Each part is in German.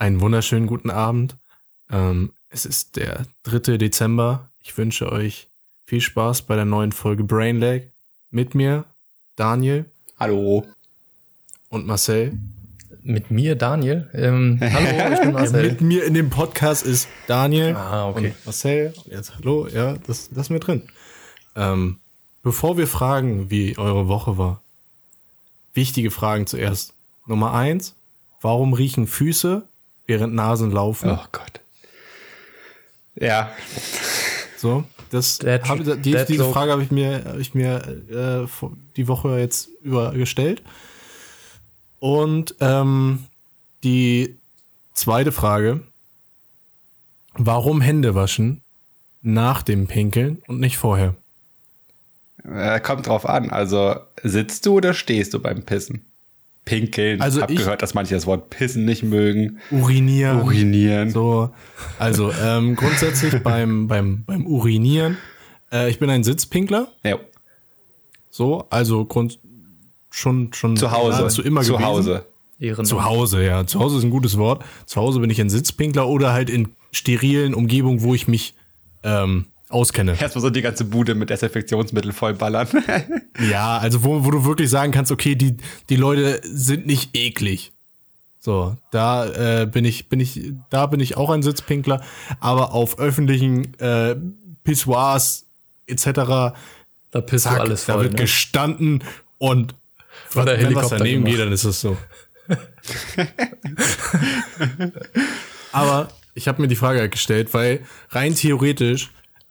Einen wunderschönen guten Abend. Ähm, es ist der 3. Dezember. Ich wünsche euch viel Spaß bei der neuen Folge Brain Lag. Mit mir Daniel. Hallo. Und Marcel. Mit mir Daniel. Ähm, hallo, ich bin Marcel. Ja, mit mir in dem Podcast ist Daniel. Ah, okay. Und Marcel. Jetzt hallo, ja, das, das ist mir drin. Ähm, bevor wir fragen, wie eure Woche war, wichtige Fragen zuerst. Nummer eins, warum riechen Füße, während Nasen laufen? Oh Gott. Ja. So, das That- hab, die, that diese. Frage habe ich mir, hab ich mir äh, die Woche jetzt über gestellt. Und ähm, die zweite Frage, warum Hände waschen nach dem Pinkeln und nicht vorher? Äh, kommt drauf an. Also sitzt du oder stehst du beim Pissen? Pinkeln. Also hab ich- gehört, dass manche das Wort Pissen nicht mögen. Urinieren. Urinieren. So, also ähm, grundsätzlich beim, beim, beim Urinieren, äh, ich bin ein Sitzpinkler, Ja. so, also Grund schon schon Zu Hause. geradezu immer Zu gewesen. Hause. Zu Hause, ja. Zu Hause ist ein gutes Wort. Zu Hause bin ich ein Sitzpinkler oder halt in sterilen Umgebungen, wo ich mich ähm, auskenne. Erstmal so die ganze Bude mit Desinfektionsmittel vollballern. Ja, also wo, wo du wirklich sagen kannst, okay, die, die Leute sind nicht eklig. So, da äh, bin ich, bin ich, da bin ich auch ein Sitzpinkler, aber auf öffentlichen äh, Pissoirs etc. Da pisst Zack, du alles da voll. wird Ne? gestanden und War der wenn was Helikopter daneben gemacht. geht, dann ist das so. Aber ich habe mir die Frage gestellt, weil rein theoretisch,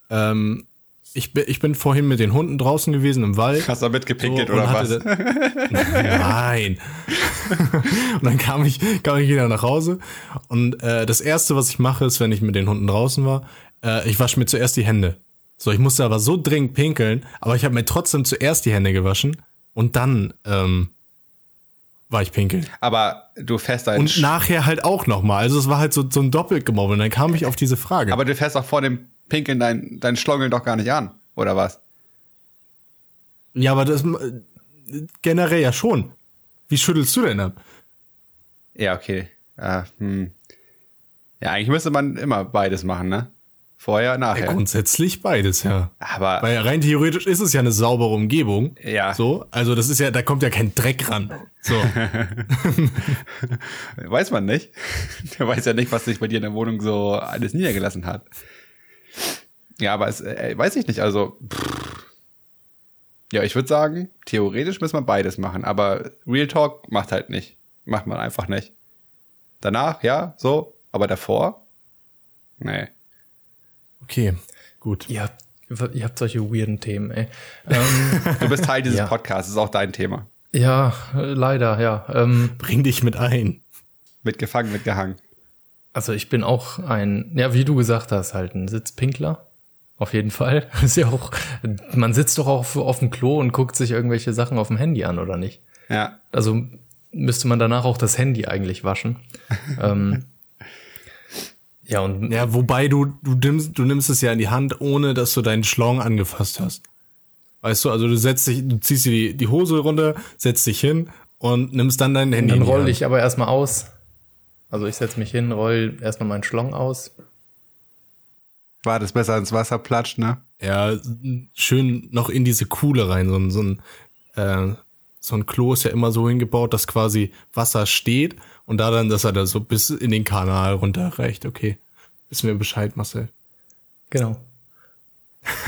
ähm, ich, bin, ich bin vorhin mit den Hunden draußen gewesen im Wald. Hast du mitgepinkelt So, oder was? Nein. und dann kam ich, kam ich wieder nach Hause. Und äh, das erste, was ich mache, ist, wenn ich mit den Hunden draußen war, äh, ich wasche mir zuerst die Hände. So, ich musste aber so dringend pinkeln, aber ich habe mir trotzdem zuerst die Hände gewaschen und dann ähm, war ich pinkeln. Aber du fährst ein Und nachher halt auch nochmal. Also es war halt so, so ein Doppelgemobbel. Und dann kam ich auf diese Frage. Aber du fährst auch vor dem Pinkeln dein, dein Schlongel doch gar nicht an, oder was? ja, aber das äh, generell ja schon. Wie schüttelst du denn ab? Ja, okay. Äh, hm. Ja, eigentlich müsste man immer beides machen, ne? Vorher, nachher. Grundsätzlich beides, ja. Aber Weil rein theoretisch ist es ja eine saubere Umgebung. Ja. So, also das ist ja, da kommt ja kein Dreck ran. So. weiß man nicht. Der weiß ja nicht, was sich bei dir in der Wohnung so alles niedergelassen hat. Ja, aber es äh, weiß ich nicht. Also, pff. ja, ich würde sagen, theoretisch müssen wir beides machen, aber Real Talk macht halt nicht. Macht man einfach nicht. Danach, ja, so, aber davor, nee. Okay, gut. Ihr habt, ihr habt solche weirden Themen, ey. Ähm, Du bist Teil dieses Ja. Podcasts, ist auch dein Thema. ja, leider, ja. Ähm, Bring dich mit ein. Mitgefangen, mitgehangen. also ich bin auch ein, ja, wie du gesagt hast, halt ein Sitzpinkler. Auf jeden Fall. Ist ja auch, man sitzt doch auch auf, auf dem Klo und guckt sich irgendwelche Sachen auf dem Handy an, oder nicht? Ja. Also müsste man danach auch das Handy eigentlich waschen. ähm, ja, und Ja, wobei du, du nimmst, du nimmst es ja in die Hand, ohne dass du deinen Schlong angefasst hast. Weißt du, also du setzt dich, du ziehst dir die, die Hose runter, setzt dich hin und nimmst dann dein Handy. dann in die roll Hand. ich aber erstmal aus. Also ich setz mich hin, roll erstmal meinen Schlong aus. War das besser ins Wasser platscht, ne? Ja, schön noch in diese Kuhle rein. So ein, so ein, äh, so ein Klo ist ja immer so hingebaut, dass quasi Wasser steht und da dann, dass er da so bis in den Kanal runterreicht. Okay. Wissen wir Bescheid, Marcel. Genau.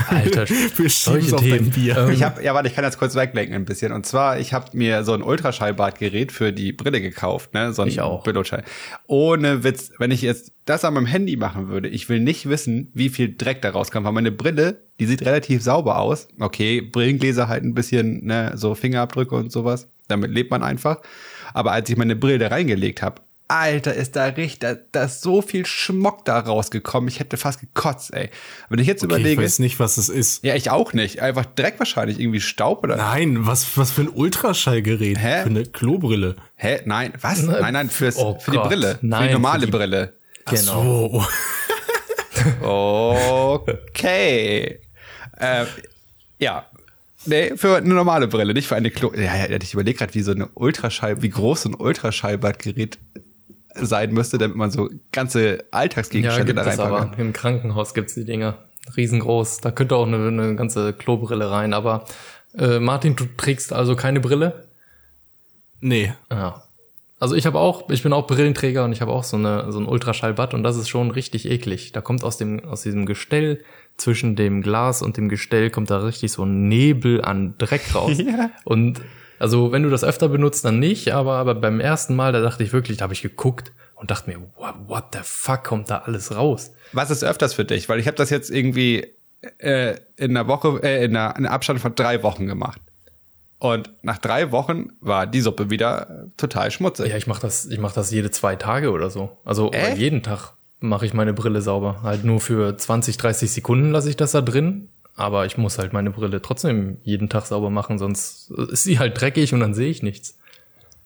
Alter, Wir schieben's solche Themen. Bier. Ähm, Ich habe, ja, warte, ich kann jetzt kurz weglenken ein bisschen. Und zwar, ich habe mir so ein Ultraschallbadgerät für die Brille gekauft, ne? So ein Ich auch. Bildschall. Ohne Witz, wenn ich jetzt das an meinem Handy machen würde, ich will nicht wissen, wie viel Dreck da rauskommt. Weil meine Brille, die sieht relativ sauber aus. Okay, Brillengläser halt ein bisschen, ne, so Fingerabdrücke und sowas. Damit lebt man einfach. Aber als ich meine Brille da reingelegt habe, Alter, ist da richtig, da, da ist so viel Schmock da rausgekommen. Ich hätte fast gekotzt, ey. Wenn ich jetzt Okay, ich überlege, weiß nicht, was es ist. ja, ich auch nicht. Einfach Dreck wahrscheinlich, irgendwie Staub oder. Nein, was, was für ein Ultraschallgerät? Hä? Für eine Klobrille. Hä? Nein, was? Nein, nein, fürs, Oh für die. Brille. für Nein, die normale für die- Brille. Genau. So. Okay. äh, ja. Nee, für eine normale Brille, nicht für eine Klo. Ja, ja, ich überlege gerade, wie so eine Ultraschall, wie groß so ein Ultraschallbadgerät sein müsste, damit man so ganze Ja, Alltagsgegenstände gibt da reinpacken aber. Im Krankenhaus gibt's die Dinger. Riesengroß. Da könnte auch eine, eine ganze Klobrille rein. Aber äh, Martin, du trägst also keine Brille? Nee. Ja. Also ich habe auch, ich bin auch Brillenträger und ich habe auch so eine so ein Ultraschallbad und das ist schon richtig eklig. Da kommt aus dem aus diesem Gestell zwischen dem Glas und dem Gestell kommt da richtig so ein Nebel an Dreck raus. Ja. Und also wenn du das öfter benutzt, dann nicht, aber aber beim ersten Mal, da dachte ich wirklich, da habe ich geguckt und dachte mir, what, what the fuck kommt da alles raus? Was ist öfters für dich? Weil ich habe das jetzt irgendwie äh, in einer Woche, äh, in, einer, in einem Abstand von drei Wochen gemacht. Und nach drei Wochen war die Suppe wieder äh, total schmutzig. Ja, ich mache das, ich mache das jede zwei Tage oder so. Also Echt? jeden Tag mache ich meine Brille sauber. Halt nur für 20, 30 Sekunden lasse ich das da drin. Aber ich muss halt meine Brille trotzdem jeden Tag sauber machen, sonst ist sie halt dreckig und dann sehe ich nichts.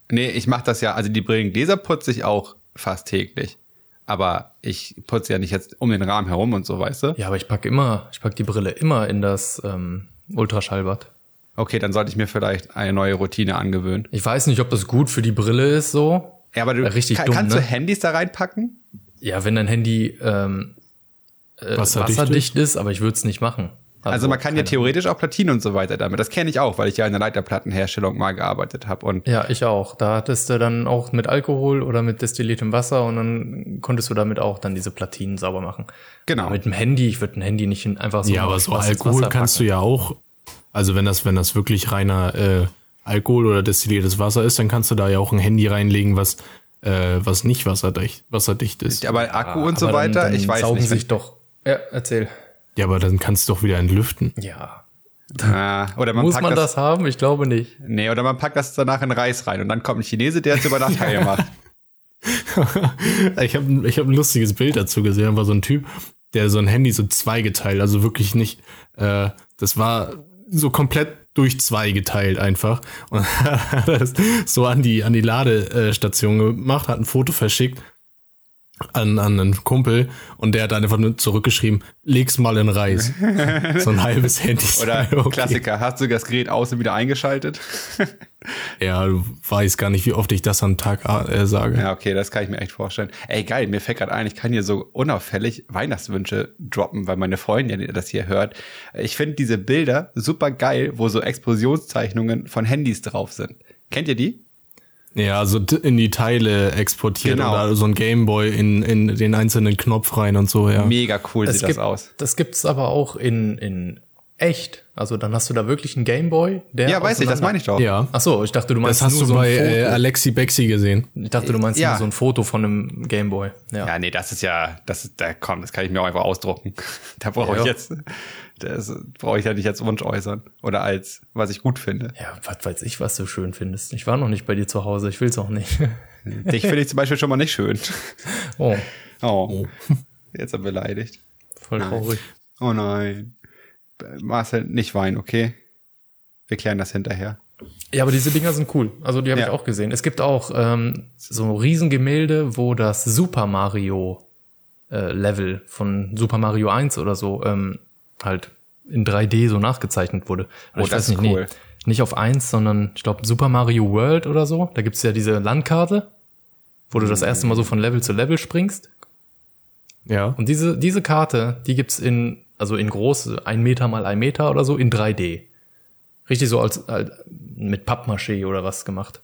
Nee, ich mache das ja, also die Brillengläser putze ich auch fast täglich. Aber ich putze ja nicht jetzt um den Rahmen herum und so, weißt du? Ja, aber ich pack immer, ich pack die Brille immer in das ähm, Ultraschallbad. Okay, dann sollte ich mir vielleicht eine neue Routine angewöhnen. Ich weiß nicht, ob das gut für die Brille ist so. Ja, aber du Richtig kann, dumm, kannst ne? du Handys da reinpacken? Ja, wenn dein Handy ähm, äh, Wasserdicht wasserdicht, ist, aber ich würde es nicht machen. Also, man kann ja theoretisch auch Platinen und so weiter damit. Das kenne ich auch, weil ich ja in der Leiterplattenherstellung mal gearbeitet habe. Und Ja, ich auch. Da hattest du dann auch mit Alkohol oder mit destilliertem Wasser und dann konntest du damit auch dann diese Platinen sauber machen. Genau. Aber mit dem Handy, ich würde ein Handy nicht in- einfach so Ja, aber so Alkohol kannst du ja auch, also wenn das, wenn das wirklich reiner äh, Alkohol oder destilliertes Wasser ist, dann kannst du da ja auch ein Handy reinlegen, was, äh, was nicht wasserdicht, wasserdicht ist. aber Akku und Aber so dann- weiter, dann ich weiß saugen nicht. sich doch. Ja, erzähl. Ja, aber dann kannst du doch wieder entlüften. Ja. Ah, oder man Muss packt man das, das haben? Ich glaube nicht. Nee, oder man packt das danach in Reis rein und dann kommt ein Chinese, der es über Nacht heil macht. ich habe ich hab ein lustiges Bild dazu gesehen. Da war so ein Typ, der so ein Handy so zweigeteilt, also wirklich nicht, äh, das war so komplett durch zwei geteilt einfach und hat das so an die an die Ladestation gemacht, hat ein Foto verschickt an, an einen Kumpel und der hat einfach nur zurückgeschrieben, leg's mal in Reis. so ein halbes Handy. Oder Okay. Klassiker, hast du das Gerät aus und wieder eingeschaltet? Ja, du weißt gar nicht, wie oft ich das am Tag äh, sage. Ja, okay, das kann ich mir echt vorstellen. Ey, geil, mir fällt gerade ein, ich kann hier so unauffällig Weihnachtswünsche droppen, weil meine Freundin das hier hört. Ich finde diese Bilder super geil, wo so Explosionszeichnungen von Handys drauf sind. Kennt ihr die? Ja, also t- in die Teile exportiert Genau. oder so ein Gameboy in, in den einzelnen Knopf rein und so, ja. Mega cool sieht das gibt, aus. Das gibt's aber auch in, in echt. Also dann hast du da wirklich einen Gameboy, der. Ja, weiß ich, das meine ich doch. Ja. Ach so, ich dachte, du meinst Das hast nur du so bei ein Foto. äh, Alexi Bexi gesehen. ich dachte, du meinst Ja. nur so ein Foto von einem Gameboy. Ja. Ja, nee, das ist ja, das ist, da komm, das kann ich mir auch einfach ausdrucken. Da brauche Ja, ich ja. jetzt, das brauche ich ja nicht als Wunsch äußern. Oder als, was ich gut finde. Ja, was weiß ich, was du schön findest. Ich war noch nicht bei dir zu Hause, ich will's auch nicht. Dich finde ich zum Beispiel schon mal nicht schön. Oh, Oh. Jetzt er beleidigt. voll traurig. Oh nein. Marcel, nicht weinen, okay? Wir klären das hinterher. Ja, aber diese Dinger sind cool. Also die habe Ja. ich auch gesehen. Es gibt auch ähm, so Riesengemälde, wo das Super Mario äh, Level von Super Mario 1 oder so ähm, halt in 3D so nachgezeichnet wurde. Oder Oh, ich das weiß ist nicht, cool. nicht auf 1, sondern ich glaube Super Mario World oder so. Da gibt's ja diese Landkarte, wo du das erste Mal so von Level zu Level springst. Ja. Und diese, diese Karte, die gibt's in, also in groß, ein Meter mal ein Meter oder so, in 3D. Richtig so als, als mit Pappmaché oder was gemacht.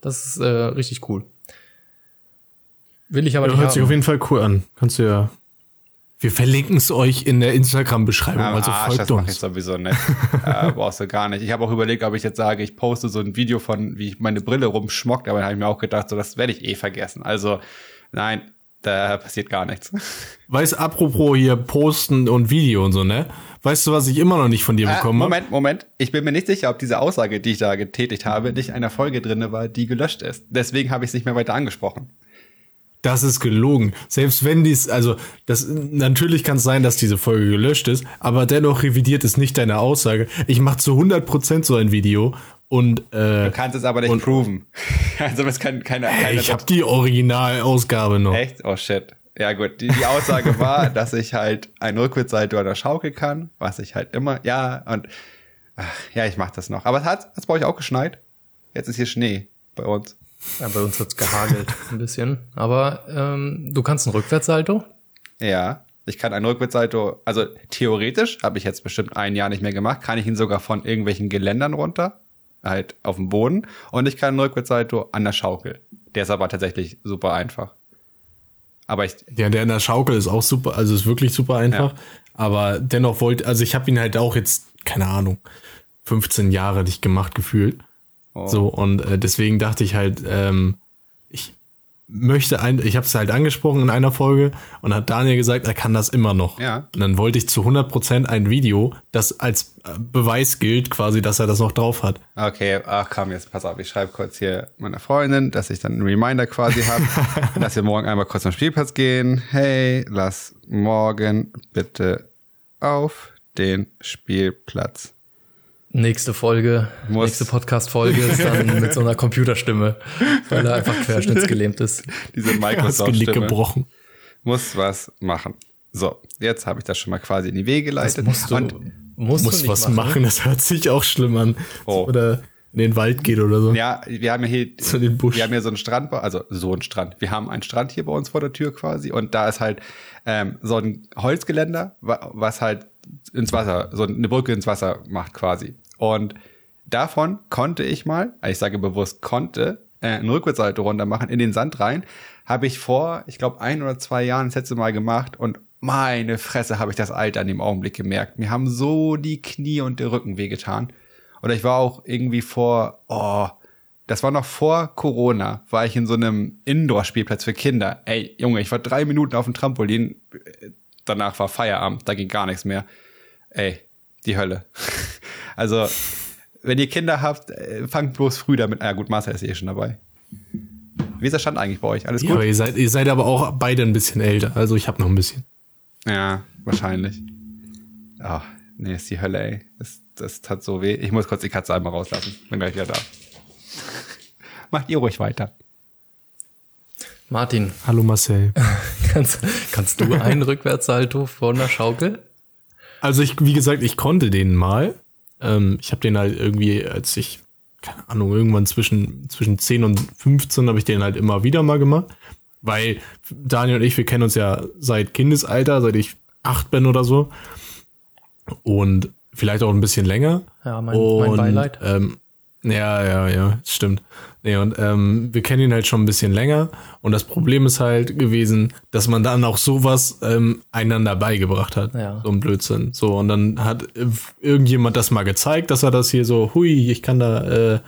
Das ist äh, richtig cool. Will ich aber Das nicht hört sich auf haben. jeden Fall cool an. Kannst du ja. Wir verlinken es euch in der Instagram-Beschreibung, Am also Arsch, das folgt mache ich uns. sowieso nicht. äh, brauchst du gar nicht. Ich habe auch überlegt, ob ich jetzt sage, ich poste so ein Video von, wie ich meine Brille rumschmockt, aber dann habe ich mir auch gedacht, so das werde ich eh vergessen. Also, nein, da passiert gar nichts. Weißt, apropos hier posten und Video und so, ne? Weißt du, was ich immer noch nicht von dir Äh, bekommen habe? Moment, Moment. Ich bin mir nicht sicher, ob diese Aussage, die ich da getätigt habe, nicht in einer Folge drinne war, die gelöscht ist. Deswegen habe ich es nicht mehr weiter angesprochen. Das ist gelogen. Selbst wenn dies, also das natürlich kann es sein, dass diese Folge gelöscht ist, aber dennoch revidiert es nicht deine Aussage. Ich mache zu 100% so ein Video und äh, Du kannst es aber nicht proven. Also es kann keine, keine ich habe die Originalausgabe noch. Echt? Oh shit. Ja gut, die, die Aussage war, dass ich halt ein Rückwärtssalto an der Schaukel kann, was ich halt immer, ja, und ach, ja, ich mach das noch. Aber es hat, hat's bei euch auch geschneit? Jetzt ist hier Schnee bei uns. Ja, bei uns hat's gehagelt ein bisschen. Aber ähm, du kannst einen Rückwärtssalto? Ja, ich kann einen Rückwärtssalto, also theoretisch, habe ich jetzt bestimmt ein Jahr nicht mehr gemacht, kann ich ihn sogar von irgendwelchen Geländern runter, halt auf dem Boden. Und ich kann einen Rückwärtssalto an der Schaukel. Der ist aber tatsächlich super einfach. Aber ich, Ja, der in der Schaukel ist auch super, also ist wirklich super einfach. Ja. Aber dennoch wollte, also ich habe ihn halt auch jetzt, keine Ahnung, 15 Jahre nicht gemacht gefühlt. Oh. So, und äh, deswegen dachte ich halt, ähm, ich möchte ein, ich habe es halt angesprochen in einer Folge und hat Daniel gesagt, er kann das immer noch. Ja. Und dann wollte ich zu 100% ein Video, das als äh, Beweis gilt, quasi, dass er das noch drauf hat. Okay, ach komm, jetzt pass auf, ich schreibe kurz hier meiner Freundin, dass ich dann einen Reminder quasi habe, dass wir morgen einmal kurz zum Spielplatz gehen. Hey, lass morgen bitte auf den Spielplatz. Nächste Folge, Muss- nächste Podcast-Folge ist dann mit so einer Computerstimme, weil er einfach querschnittsgelähmt ist. Diese Er das Microsoft-Stimme gebrochen. muss was machen. So, jetzt habe ich das schon mal quasi in die Wege Das geleitet. musst du, Und musst Muss was machen. das hört sich auch schlimm an. Oh. Oder in den Wald geht oder so. ja, wir haben ja hier, Zu den Busch. wir haben hier so einen Strand, also so einen Strand. Wir haben einen Strand hier bei uns vor der Tür quasi und da ist halt ähm, so ein Holzgeländer, wa- was halt ins Wasser, so eine Brücke ins Wasser macht quasi. Und davon konnte ich mal, ich sage bewusst konnte, äh, einen Rückwärtssalto runter machen in den Sand rein. Habe ich vor, ich glaube, ein oder zwei Jahren das letzte Mal gemacht und meine Fresse habe ich das Alter an dem Augenblick gemerkt. Mir haben so die Knie und der Rücken wehgetan. Oder ich war auch irgendwie vor, oh, das war noch vor Corona, war ich in so einem Indoor-Spielplatz für Kinder. Ey, Junge, ich war drei Minuten auf dem Trampolin, danach war Feierabend, da ging gar nichts mehr. Ey, die Hölle. Also, wenn ihr Kinder habt, äh, fangt bloß früh damit. Ah, ja, gut, Marcel ist eh schon dabei. Wie ist der Stand eigentlich bei euch? Alles Ja, gut? aber ihr seid, ihr seid aber auch beide ein bisschen älter. Also ich habe noch ein bisschen. Ja, wahrscheinlich. Ach, nee, ist die Hölle, ey. Das, das tat so weh. Ich muss kurz die Katze einmal rauslassen. Bin gleich wieder da. Macht ihr ruhig weiter. Martin, Hallo Marcel. kannst, kannst du einen Rückwärtssalto vor einer Schaukel? Also ich, wie gesagt, ich konnte den mal. Ähm, ich habe den halt irgendwie, als ich, keine Ahnung, irgendwann zwischen, zwischen 10 und 15 habe ich den halt immer wieder mal gemacht. Weil Daniel und ich, wir kennen uns ja seit Kindesalter, seit ich acht bin oder so. Und vielleicht auch ein bisschen länger. Ja, mein- mein Beileid. Ähm, ja, ja, ja, stimmt. Nee, und ähm, wir kennen ihn halt schon ein bisschen länger. Und das Problem ist halt gewesen, dass man dann auch sowas ähm, einander beigebracht hat. Ja. So ein Blödsinn. So, und dann hat irgendjemand das mal gezeigt, dass er das hier so, hui, ich kann da äh,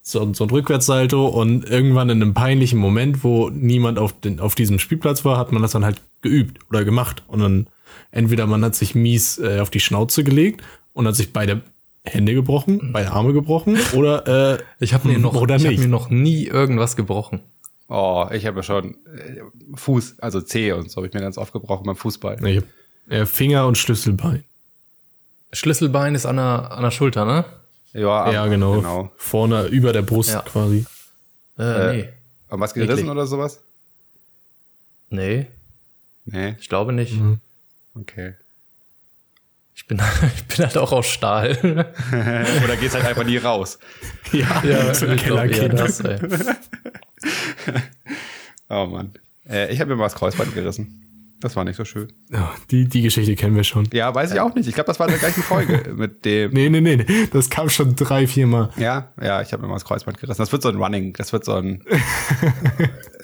so, so ein Rückwärtssalto und irgendwann in einem peinlichen Moment, wo niemand auf, den, auf diesem Spielplatz war, hat man das dann halt geübt oder gemacht. Und dann entweder man hat sich mies äh, auf die Schnauze gelegt und hat sich beide Hände gebrochen, beide Arme gebrochen oder äh, Ich habe mir, noch- oder ich hab nicht. mir noch nie irgendwas gebrochen. Oh, ich habe ja schon äh, Fuß, also Zehe und so habe ich mir ganz oft gebrochen beim Fußball. Nee, ich hab, äh, Finger und Schlüsselbein. Schlüsselbein ist an der, an der Schulter, ne? Ja, ja, aber- genau. genau. Vorne über der Brust Ja. quasi. Äh, nee. Und was gerissen Eklig. oder sowas? Nee, Nee, ich glaube nicht. Mhm. okay. Ich bin, ich bin halt auch aus Stahl. Oder geht's halt einfach nie raus? Ja, ja, so ein Kellerkind. das, ey. Oh Mann. Äh, ich habe mir mal das Kreuzband gerissen. Das war nicht so schön. Ja, die, die Geschichte kennen wir schon. Ja, weiß ich auch nicht. Ich glaube, das war in der gleichen Folge mit dem. Nee, nee, nee. Das kam schon drei, vier Mal. Ja, ja, ich habe mir mal das Kreuzband gerissen. Das wird so ein Running, das wird so ein.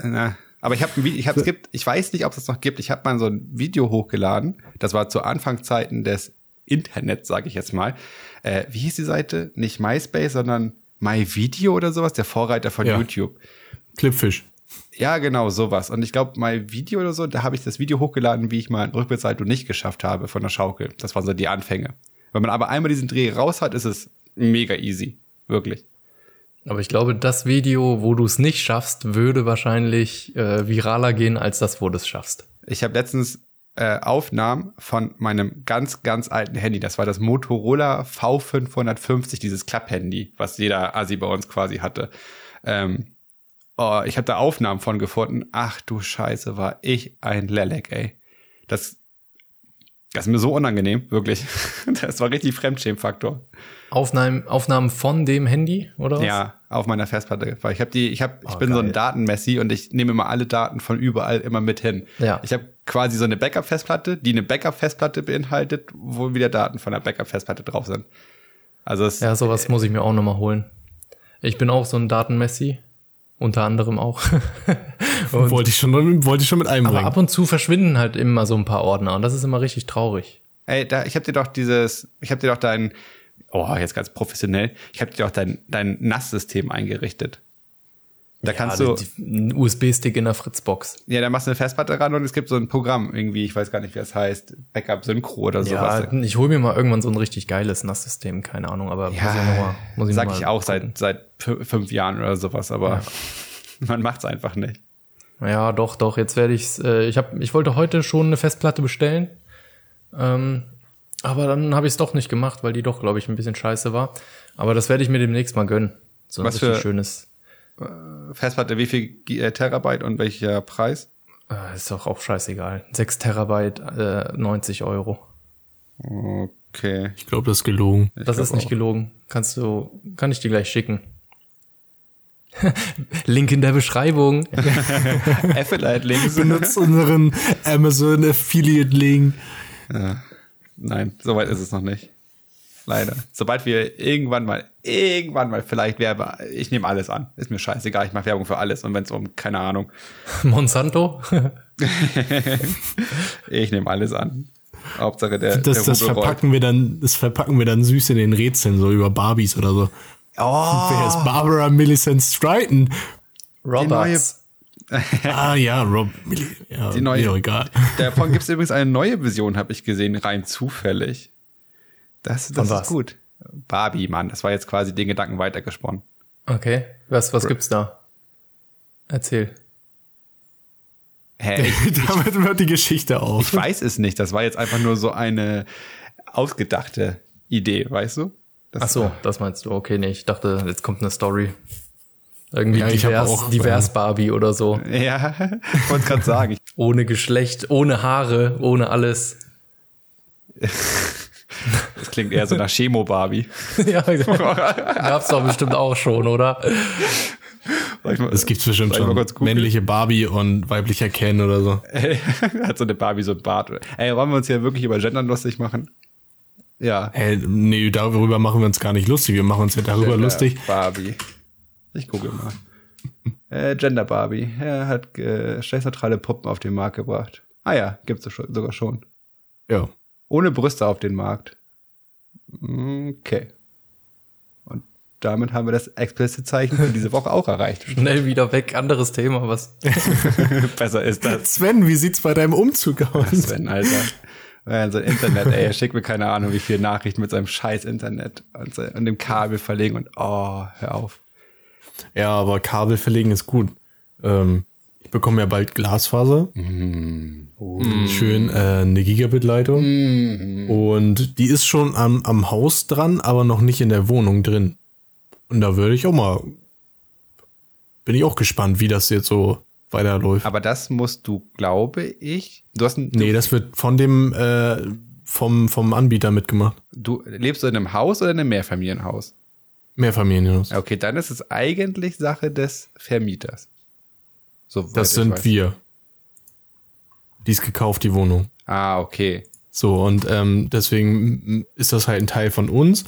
Na, aber ich habe ich habe es gibt, ich weiß nicht, ob es das noch gibt. Ich habe mal so ein Video hochgeladen. Das war zu Anfangszeiten des Internets, sage ich jetzt mal. Äh, wie hieß die Seite? Nicht MySpace, sondern MyVideo oder sowas, der Vorreiter von Ja. YouTube. Clipfish. Ja, genau, sowas. Und ich glaube, mein Video oder so, da habe ich das Video hochgeladen, wie ich mal ein Rückwärtssalto nicht geschafft habe von der Schaukel. Das waren so die Anfänge. Wenn man aber einmal diesen Dreh raus hat, ist es mega easy. Wirklich. Aber ich glaube, das Video, wo du es nicht schaffst, würde wahrscheinlich äh, viraler gehen als das, wo du es schaffst. Ich habe letztens äh, Aufnahmen von meinem ganz, ganz alten Handy. Das war das Motorola V550, dieses Klapphandy, was jeder Asi bei uns quasi hatte. Ähm, oh, ich habe da Aufnahmen von gefunden. Ach du Scheiße, war ich ein Lelek, ey. Das Das ist mir so unangenehm, wirklich. Das war richtig Fremdschämfaktor. Aufnahmen, Aufnahmen von dem Handy, oder was? Ja, auf meiner Festplatte. Weil ich habe die, ich habe, ich Oh, bin so ein geil. Datenmessi und ich nehme immer alle Daten von überall immer mit hin. Ja. Ich habe quasi so eine Backup-Festplatte, die eine Backup-Festplatte beinhaltet, wo wieder Daten von der Backup-Festplatte drauf sind. Also es, Ja, sowas muss ich mir auch nochmal holen. Ich bin auch so ein Datenmessi. Unter anderem auch. und, wollte ich schon, wollte ich schon mit aber einbringen. ab und zu verschwinden halt immer so ein paar Ordner und das ist immer richtig traurig. ey, da, ich habe dir doch dieses, ich habe dir doch dein, oh, jetzt ganz professionell, ich habe dir doch dein, dein NAS-System eingerichtet. Da kannst du, die, die, ein USB-Stick in der Fritzbox. ja, da machst du eine Festplatte ran und es gibt so ein Programm irgendwie, ich weiß gar nicht, wie das heißt, Backup Synchro oder sowas. Ja, ich hole mir mal irgendwann so ein richtig geiles NAS-System, keine Ahnung, aber muss ich noch mal, muss ich sag noch mal ich auch gucken. seit, seit fü- fünf Jahren oder sowas, aber man macht's einfach nicht. Ja, doch, doch. Jetzt werde ich's. Äh, ich habe, ich wollte heute schon eine Festplatte bestellen, ähm, aber dann habe ich es doch nicht gemacht, weil die doch, glaube ich, ein bisschen scheiße war. Aber das werde ich mir demnächst mal gönnen. So ein Was richtig für- schönes. Festplatte, wie viel äh, Terabyte und welcher Preis? Äh, ist doch auch scheißegal. 6 Terabyte, äh, 90 Euro. Okay. ich glaube, das ist gelogen. Das ist nicht gelogen. Kannst du, kann ich dir gleich schicken. Link in der Beschreibung. Affiliate-Links. Benutzt unseren Amazon Affiliate Link. Nein, soweit ist es noch nicht. Leider. Sobald wir irgendwann mal, irgendwann mal vielleicht Werbe, ich nehme alles an. Ist mir scheißegal, ich mache Werbung für alles. Und wenn es um, keine Ahnung, Monsanto. ich nehme alles an. Hauptsache der, Das, der das Rubel rollt. verpacken wir dann, das verpacken wir dann süß in den Rätseln, so über Barbies oder so. Oh, Wer ist Barbara Millicent Stryton? Roberts. ah ja, Rob, Milli, ja, Die neue- egal. davon gibt es übrigens eine neue Version, habe ich gesehen, rein zufällig. Das, das ist gut. Barbie, Mann, das war jetzt quasi den Gedanken weitergesponnen. Okay. Was, was gibt's da? Erzähl. Hä, ich, Damit hört die Geschichte ich auf. weiß es nicht. Das war jetzt einfach nur so eine ausgedachte Idee, weißt du? Das Ach so, das meinst du. Okay, nee, ich dachte, jetzt kommt eine Story. Irgendwie Ja, divers, auch, divers äh, Barbie oder so. Ja, ich wollte gerade sagen. Ich, Ohne Geschlecht, ohne Haare, ohne alles. das klingt eher so nach Chemo-Barbie. ja, gab's doch bestimmt auch schon, oder? Mal, Es gibt bestimmt schon männliche Barbie und weiblicher Ken oder so. Hat so eine Barbie so ein Bart. Ey, wollen wir uns hier wirklich über Gendern lustig machen? Ja. Hey, nee, darüber machen wir uns gar nicht lustig. Wir machen uns ja darüber Gender lustig. Barbie. Ich google mal. äh, Gender Barbie. Er hat äh, geschlechtsneutrale Puppen auf den Markt gebracht. Ah ja, gibt's sogar schon. Ja. Ohne Brüste auf den Markt. Okay. Und damit haben wir das explizite Zeichen für diese Woche auch erreicht. Schnell wieder weg, anderes Thema, was. Besser ist das. Sven, wie sieht's bei deinem Umzug aus? Sven, Alter. Ja, sein Internet, ey, er schickt mir keine Ahnung, wie viele Nachrichten mit seinem scheiß Internet und, se- und dem Kabel verlegen und oh, hör auf. Ja, aber Kabel verlegen ist gut. Ähm, ich bekomme ja bald Glasfaser. Schön äh, eine Gigabit-Leitung. Und die ist schon am, am Haus dran, aber noch nicht in der Wohnung drin. Und da würde ich auch mal. Bin ich auch gespannt, wie das jetzt so weiterläuft. Aber das musst du, glaube ich, du hast ein, nee, das wird von dem äh, vom, vom Anbieter mitgemacht. du lebst du in einem Haus oder in einem Mehrfamilienhaus? Mehrfamilienhaus. Okay, dann ist es eigentlich Sache des Vermieters. Das sind wir. Die ist gekauft, die Wohnung. Ah, okay. So, und ähm, deswegen ist das halt ein Teil von uns,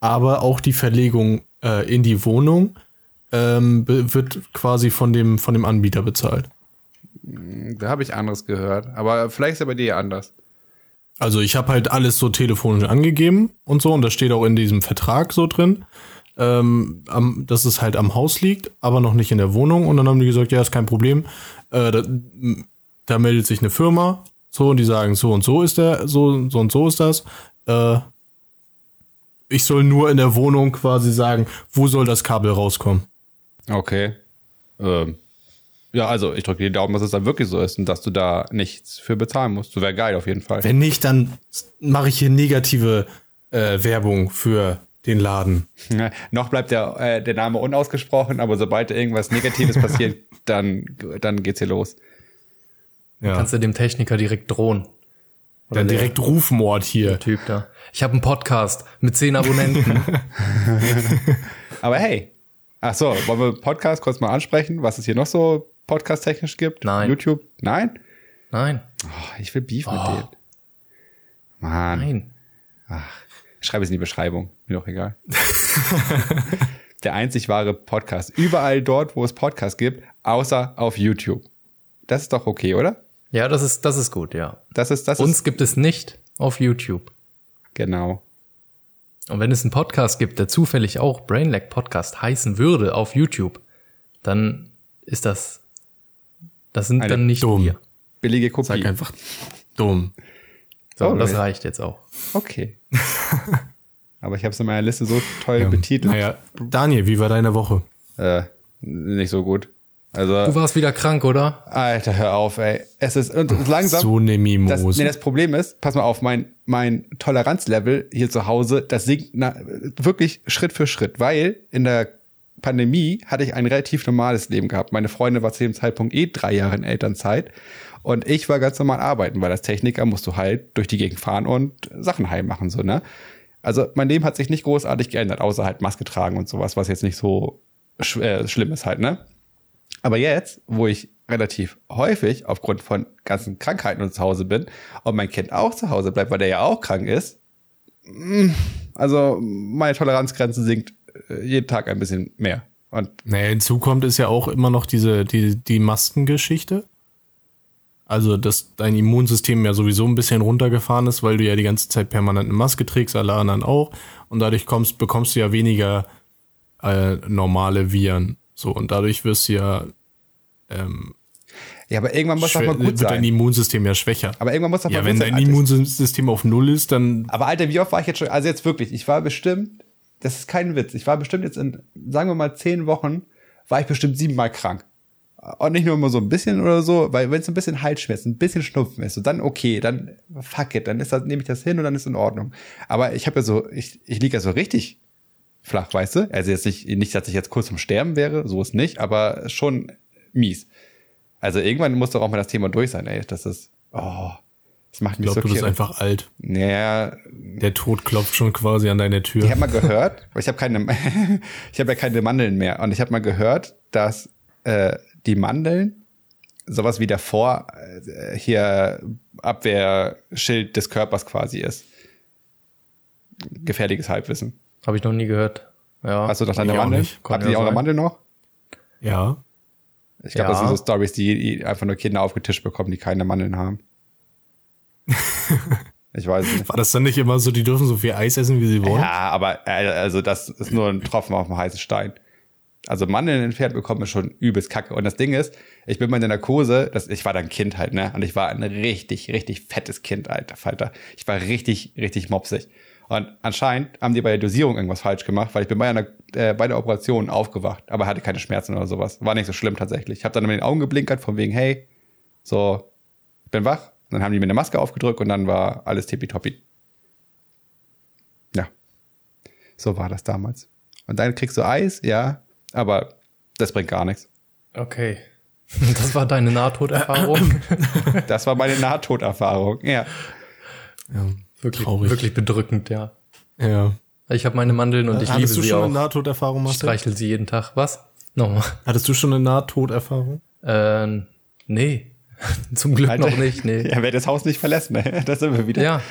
aber auch die Verlegung äh, in die Wohnung ähm, wird quasi von dem, von dem Anbieter bezahlt. Da habe ich anderes gehört. Aber vielleicht ist ja bei dir anders. Also ich habe halt alles so telefonisch angegeben und so, und das steht auch in diesem Vertrag so drin, ähm, am, dass es halt am Haus liegt, aber noch nicht in der Wohnung. Und dann haben die gesagt, ja, ist kein Problem. Äh, da, da meldet sich eine Firma, so, und die sagen, so und so ist der, so, so und so ist das. Äh, ich soll nur in der Wohnung quasi sagen, wo soll das Kabel rauskommen. Okay. Ähm, ja, also ich drücke die Daumen, dass es dann wirklich so ist und dass du da nichts für bezahlen musst. So wäre geil auf jeden Fall. Wenn nicht, dann mache ich hier negative äh, Werbung für den Laden. Ja, noch bleibt der, äh, der Name unausgesprochen, aber sobald irgendwas Negatives passiert, dann, dann geht's hier los. Ja. Kannst du dem Techniker direkt drohen. Dann der- direkt Rufmord hier. Typ da. Ich habe einen Podcast mit zehn Abonnenten. Aber hey, ach so, wollen wir Podcast kurz mal ansprechen, was es hier noch so podcast-technisch gibt? Nein. YouTube? Nein? Nein, Oh, ich will Beef mit denen. Mann, nein. ich schreibe es in die Beschreibung. Mir doch egal. Der einzig wahre Podcast. Überall dort, wo es Podcasts gibt, außer auf YouTube. Das ist doch okay, oder? Ja, das ist, das ist gut, ja. Das ist, das Uns ist, gibt es nicht auf YouTube. genau. Und wenn es einen Podcast gibt, der zufällig auch Brainlag Podcast heißen würde auf YouTube, dann ist das, das sind Eine dann nicht dumm. wir. Billige Sag Kopie. einfach dumm. So, Oh, das reicht jetzt auch. Okay. Aber ich habe es in meiner Liste so toll betitelt. Naja, Daniel, wie war deine Woche? Äh, nicht so gut. Also, Du warst wieder krank, oder? Alter, hör auf, ey. Es ist und langsam. So eine das, Mimose. nee, das Problem ist, pass mal auf, mein, mein Toleranzlevel hier zu Hause, das sinkt na, wirklich Schritt für Schritt, weil in der Pandemie hatte ich ein relativ normales Leben gehabt. Meine Freundin war zu dem Zeitpunkt eh drei Jahre in Elternzeit und ich war ganz normal arbeiten, weil als Techniker musst du halt durch die Gegend fahren und Sachen heim machen, so, ne? Also mein Leben hat sich nicht großartig geändert, außer halt Maske tragen und sowas, was jetzt nicht so sch äh, schlimm ist halt, ne? Aber jetzt, wo ich relativ häufig aufgrund von ganzen Krankheiten und zu Hause bin und mein Kind auch zu Hause bleibt, weil der ja auch krank ist, mm, also meine Toleranzgrenze sinkt äh, jeden Tag ein bisschen mehr. Und Naja, hinzu kommt ist ja auch immer noch diese, die, die Maskengeschichte. Also, dass dein Immunsystem ja sowieso ein bisschen runtergefahren ist, weil du ja die ganze Zeit permanent eine Maske trägst, alle anderen auch. Und dadurch kommst, bekommst du ja weniger äh, normale Viren. So, und dadurch wirst du ja, ähm, ja, aber irgendwann muss das mal gut wird dein sein. Immunsystem ja schwächer. Aber irgendwann muss das ja, mal wenn gut sein. dein Alter. Immunsystem auf Null ist, dann Aber Alter, wie oft war ich jetzt schon? Also jetzt wirklich, ich war bestimmt, das ist kein Witz, ich war bestimmt jetzt in, sagen wir mal, zehn Wochen, war ich bestimmt siebenmal krank. Und nicht nur immer so ein bisschen oder so, weil wenn es ein bisschen Halsschmerzen, ein bisschen Schnupfen ist, so dann okay, dann fuck it, dann ist das, nehme ich das hin und dann ist in Ordnung. Aber ich habe ja so, ich, ich liege ja so richtig flach, weißt du? Also jetzt nicht, nicht, dass ich jetzt kurz zum Sterben wäre, so ist nicht, aber schon mies. Also irgendwann muss doch auch mal das Thema durch sein, ey. Das ist, oh, das macht ich mich glaube, so du bist einfach alt. Naja, Der Tod klopft schon quasi an deine Tür. ich habe mal gehört, ich habe keine, ich habe ja keine Mandeln mehr, und ich habe mal gehört, dass äh, die Mandeln sowas wie davor äh, hier Abwehrschild des Körpers quasi ist. Gefährliches Halbwissen. Habe ich noch nie gehört. Ja. Hast du noch deine Mandeln? Kann Habt ja ihr eure sein. Mandeln noch? ja. Ich glaube, Ja. das sind so Stories, die, einfach nur Kinder aufgetischt bekommen, die keine Mandeln haben. ich weiß es nicht. War das dann nicht immer so, die dürfen so viel Eis essen, wie sie wollen? Ja, aber äh, also das ist nur ein Tropfen auf dem heißen Stein. Also Mandeln entfernt bekommen ist schon übelst kacke. Und das Ding ist, ich bin mal in der Narkose, das, ich war dann Kind halt, ne? Und ich war ein richtig, richtig fettes Kind, alter Falter. Ich war richtig, richtig mopsig. Und anscheinend haben die bei der Dosierung irgendwas falsch gemacht, weil ich bin bei, einer, äh, bei der Operation aufgewacht, aber hatte keine Schmerzen oder sowas. War nicht so schlimm tatsächlich. Ich habe dann mit den Augen geblinkert, von wegen, hey, so, ich bin wach. Und dann haben die mir eine Maske aufgedrückt und dann war alles tippitoppi. Ja. So war das damals. Und dann kriegst du Eis, ja, aber das bringt gar nichts. Okay. Das war deine Nahtoderfahrung. Das war meine Nahtoderfahrung. Ja. Ja. wirklich, Traurig. wirklich bedrückend, ja. ja. Ich habe meine Mandeln und ich liebe Hattest du sie schon auch. eine Nahtoderfahrung, Ich streichel sie jeden Tag. Was? Nochmal. Hattest du schon eine Nahtoderfahrung? Äh, nee. Zum Glück Alter. noch nicht, nee. Ja, wer das Haus nicht verlässt, ne? Das sind wir wieder. Ja,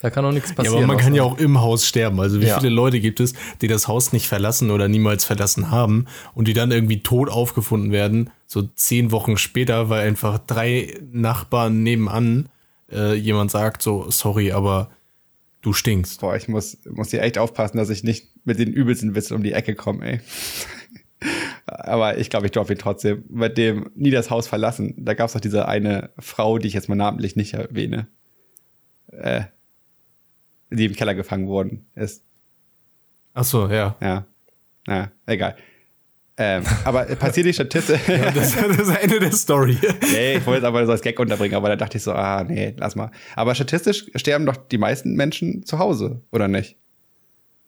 da kann auch nichts Ja, passieren. aber man kann ja auch im Haus sterben. Also wie Ja. viele Leute gibt es, die das Haus nicht verlassen oder niemals verlassen haben und die dann irgendwie tot aufgefunden werden, so zehn Wochen später, weil einfach drei Nachbarn nebenan äh, jemand sagt so, sorry, aber du stinkst. Boah, ich muss, muss hier echt aufpassen, dass ich nicht mit den übelsten Witzen um die Ecke komme, ey. Aber ich glaube, ich droppe ihn trotzdem. Mit dem nie das Haus verlassen. Da gab es doch diese eine Frau, die ich jetzt mal namentlich nicht erwähne. Äh, die im Keller gefangen worden ist. Ach so, ja. Ja. Ja, egal. Ähm, aber passiert die Statistik. Das, das ist Ende der Story. nee, ich wollte es aber so als Gag unterbringen, aber da dachte ich so, ah, nee, lass mal. Aber statistisch sterben doch die meisten Menschen zu Hause, oder nicht?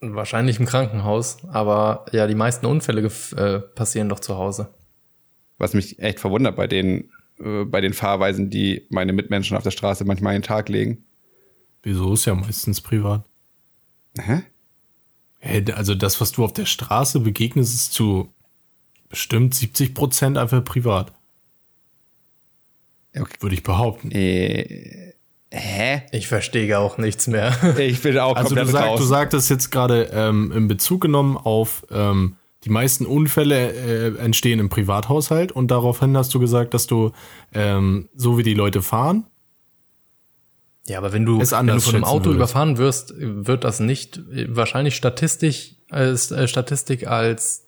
Wahrscheinlich im Krankenhaus, aber ja, die meisten Unfälle äh, passieren doch zu Hause. Was mich echt verwundert bei den, äh, bei den Fahrweisen, die meine Mitmenschen auf der Straße manchmal an den Tag legen. Wieso ist ja meistens privat? Hä? Hey, also das, was du auf der Straße begegnest, ist zu bestimmt 70 Prozent einfach privat. Okay. Würde ich behaupten. Äh, hä? Ich verstehe auch nichts mehr. Ich bin auch Also du, komplett sag, raus. du sagtest jetzt gerade ähm, in Bezug genommen auf ähm, die meisten Unfälle äh, entstehen im Privathaushalt und daraufhin hast du gesagt, dass du ähm, so wie die Leute fahren. Ja, aber wenn du, Es wenn du von einem Auto würdest. überfahren wirst, wird das nicht wahrscheinlich statistisch als äh, Statistik als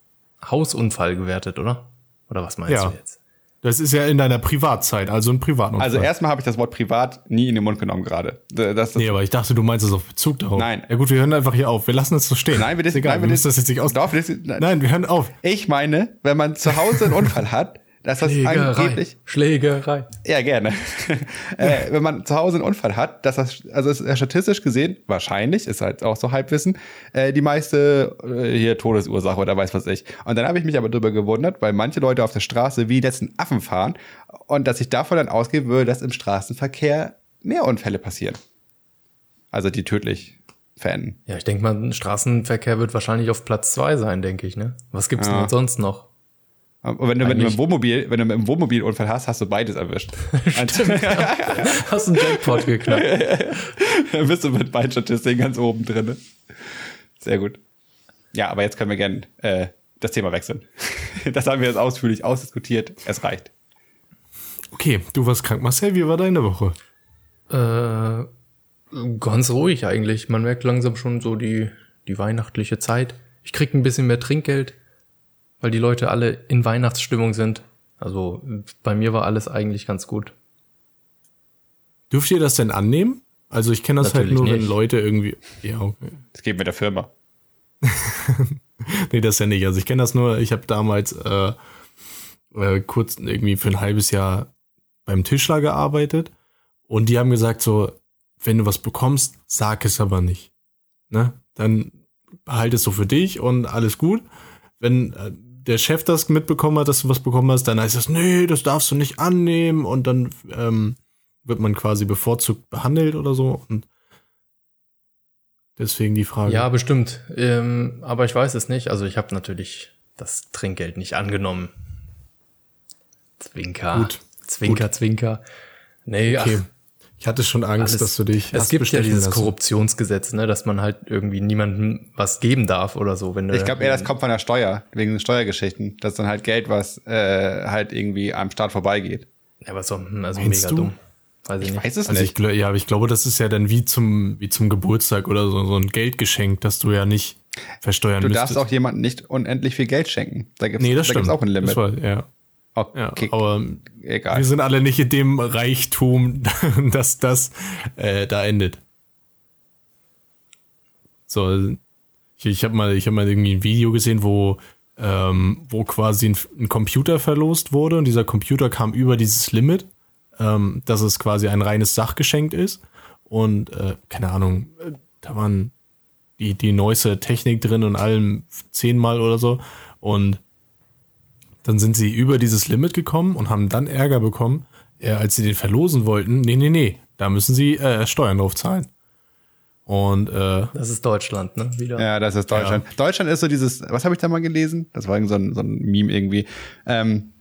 Hausunfall gewertet, oder? Oder was meinst Ja. du jetzt? Das ist ja in deiner Privatzeit, also ein Privatunfall. Also erstmal habe ich das Wort privat nie in den Mund genommen gerade. Das, das, Nee, aber ich dachte, du meinst es auf Bezug darauf. Nein. Ja gut, wir hören einfach hier auf. Wir lassen es so stehen. Nein, wir ist egal, nein, wir müssen das jetzt nicht aus. Wir dis- nein. Nein, wir hören auf. Ich meine, wenn man zu Hause einen Unfall hat, dass das angeblich Schlägerei. Ja, gerne. äh, wenn man zu Hause einen Unfall hat, dass das, also ist statistisch gesehen, wahrscheinlich, ist halt auch so Halbwissen, äh, die meiste äh, hier Todesursache oder weiß was ich. Und dann habe ich mich aber darüber gewundert, weil manche Leute auf der Straße wie letzten Affen fahren und dass ich davon dann ausgehen würde, dass im Straßenverkehr mehr Unfälle passieren. Also die tödlich verenden. Ja, ich denke mal, Straßenverkehr wird wahrscheinlich auf Platz zwei sein, denke ich, ne? Was gibt's Ja. denn sonst noch? Und wenn du mit einem Eigentlich- Wohnmobil, wenn du mit einem Wohnmobilunfall hast, hast du beides erwischt. Hast einen Jackpot geknackt. Dann bist du mit beiden Statistiken ganz oben drin. Sehr gut. Ja, aber jetzt können wir gerne äh, das Thema wechseln. Das haben wir jetzt ausführlich ausdiskutiert. Es reicht. Okay, du warst krank. Marcel, wie war deine Woche? Äh, ganz ruhig eigentlich. Man merkt langsam schon so die, die weihnachtliche Zeit. Ich krieg ein bisschen mehr Trinkgeld, weil die Leute alle in Weihnachtsstimmung sind. Also bei mir war alles eigentlich ganz gut. Dürft ihr das denn annehmen? Also ich kenne das Natürlich halt nur, wenn nicht. Leute irgendwie. Ja, okay. Das geht mit der Firma. Nee, das ja nicht. Also ich kenne das nur, ich habe damals äh, äh, kurz irgendwie für ein halbes Jahr beim Tischler gearbeitet und die haben gesagt so, wenn du was bekommst, sag es aber nicht. Ne? Dann behalte es so für dich und alles gut. Wenn äh, der Chef das mitbekommen hat, dass du was bekommen hast, dann heißt das, nee, das darfst du nicht annehmen und dann ähm, wird man quasi bevorzugt behandelt oder so und deswegen die Frage. Ja, bestimmt. Ähm, aber ich weiß es nicht. Also ich habe natürlich das Trinkgeld nicht angenommen. Zwinker. Gut. Zwinker, Zwinker. Nee, Okay. ach, Ich hatte schon Angst, Alles- dass du dich. es gibt ja dieses lassen. Korruptionsgesetz, ne, dass man halt irgendwie niemandem was geben darf oder so. Wenn du Ich glaube eher, das kommt von der Steuer, wegen den Steuergeschichten. Das ist dann halt Geld, was äh, halt irgendwie am Staat vorbeigeht. Ja, aber so, hm, also Meinst mega du? dumm. Weiß ich, Ich nicht. weiß es Also ich, nicht. gl- ja, aber ich glaube, das ist ja dann wie zum, wie zum Geburtstag oder so, so ein Geldgeschenk, das du ja nicht versteuern Du müsstest. darfst auch jemandem nicht unendlich viel Geld schenken. Da nee, das da stimmt. gibt's auch ein Limit. Das war, ja, ja, okay, aber egal. wir sind alle nicht in dem Reichtum, dass das äh, da endet. So, ich, ich habe mal, ich habe mal irgendwie ein Video gesehen, wo ähm, wo quasi ein, ein Computer verlost wurde und dieser Computer kam über dieses Limit, ähm, dass es quasi ein reines Sachgeschenk ist und äh, keine Ahnung, da waren die die neueste Technik drin und allem zehnmal oder so und dann sind sie über dieses Limit gekommen und haben dann Ärger bekommen, äh, als sie den verlosen wollten. Nee, nee, nee, da müssen sie äh, Steuern drauf zahlen. Und äh, Das ist Deutschland, ne? Wieder. Ja, das ist Deutschland. Deutschland ist so dieses, was habe ich da mal gelesen? Das war irgend so ein, so ein Meme irgendwie. Ähm,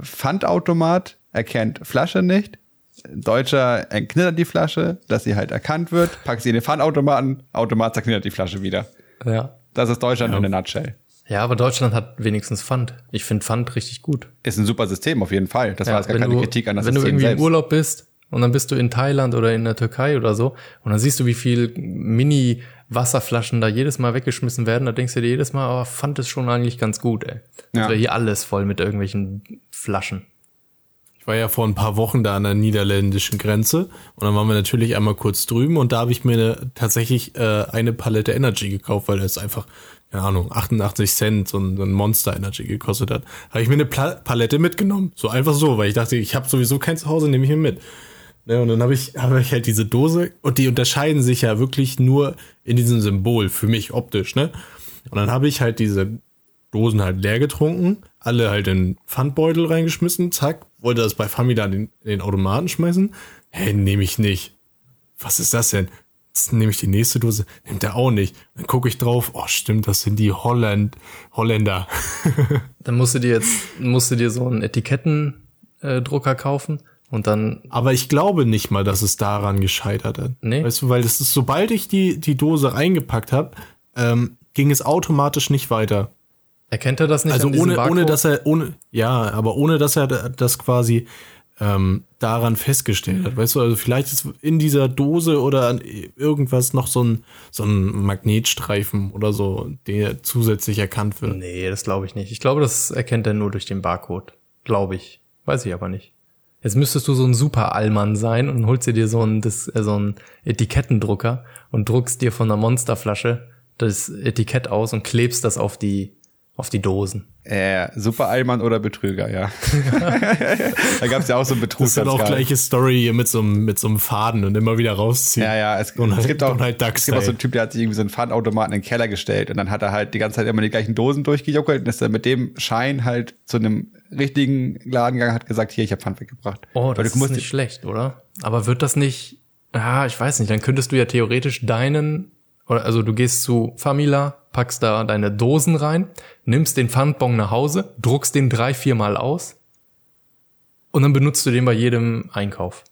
Pfandautomat erkennt Flasche nicht. Deutscher entknittert die Flasche, dass sie halt erkannt wird, packt sie in den Pfandautomaten, Automat zerknittert die Flasche wieder. Ja. Das ist Deutschland in a nutshell. Ja, aber Deutschland hat wenigstens Pfand. Ich finde Pfand richtig gut. Ist ein super System auf jeden Fall. Das war Ja, jetzt gar keine du, Kritik an das wenn du System irgendwie selbst. im Urlaub bist und dann bist du in Thailand oder in der Türkei oder so und dann siehst du, wie viel Mini-Wasserflaschen da jedes Mal weggeschmissen werden, da denkst du dir jedes Mal, oh, fand es schon eigentlich ganz gut, ey. Das Ja. wäre hier alles voll mit irgendwelchen Flaschen. ich war ja vor ein paar Wochen da an der niederländischen Grenze und dann waren wir natürlich einmal kurz drüben und da habe ich mir eine, tatsächlich äh, eine Palette Energy gekauft, weil das einfach, keine Ahnung, 88 Cent so ein, Monster Energy gekostet hat. Habe ich mir eine Pla Palette mitgenommen. So einfach so, weil ich dachte, ich habe sowieso kein Zuhause, nehme ich mir mit. Ne, und dann habe ich, hab ich halt diese Dose und die unterscheiden sich ja wirklich nur in diesem Symbol, für mich optisch, ne? Und dann habe ich halt diese Dosen halt leer getrunken, alle halt in Pfandbeutel reingeschmissen, zack, wollte das bei Famila in den, den Automaten schmeißen. Hä, nehme ich nicht. was ist das denn? Jetzt nehme ich die nächste Dose, nimmt er auch nicht. Dann gucke ich drauf, oh stimmt, das sind die Holland, Holländer. Dann musst du dir jetzt, musst du dir so einen Etikettendrucker kaufen und dann, Aber ich glaube nicht mal, dass es daran gescheitert hat. Nee. Weißt du, weil das ist, sobald ich die, die Dose reingepackt habe, ähm, ging es automatisch nicht weiter. erkennt er das nicht Also ohne, ohne dass er, ohne, ja, aber ohne dass er das quasi ähm, daran festgestellt hat. Weißt du, also vielleicht ist in dieser Dose oder an irgendwas noch so ein, so ein Magnetstreifen oder so, der zusätzlich erkannt wird. Nee, das glaube ich nicht. Ich glaube, das erkennt er nur durch den Barcode. Glaube ich. Weiß ich aber nicht. Jetzt müsstest du so ein Super-Allmann sein und holst dir so einen, das, äh, so einen Etikettendrucker und druckst dir von einer Monsterflasche das Etikett aus und klebst das auf die, auf die Dosen. Äh, Super Allmann oder Betrüger, ja. da gab es ja auch so einen Betrug. Das ist dann auch gleiche Story hier mit so einem, mit so einem Faden und immer wieder rausziehen. Ja, ja, es, Donald- es gibt auch, Duck es gibt auch so einen Typ, der hat sich irgendwie so einen Pfandautomaten in den Keller gestellt und dann hat er halt die ganze Zeit immer die gleichen Dosen durchgejuckelt und ist dann mit dem Schein halt zu einem richtigen Laden gegangen, hat gesagt, hier, ich habe Pfand weggebracht. Oh, das du ist nicht schlecht, oder? Aber wird das nicht, ja, ich weiß nicht, dann könntest du ja theoretisch deinen, oder also du gehst zu Famila, packst da deine Dosen rein, nimmst den Pfandbon nach Hause, druckst den drei, viermal aus und dann benutzt du den bei jedem Einkauf.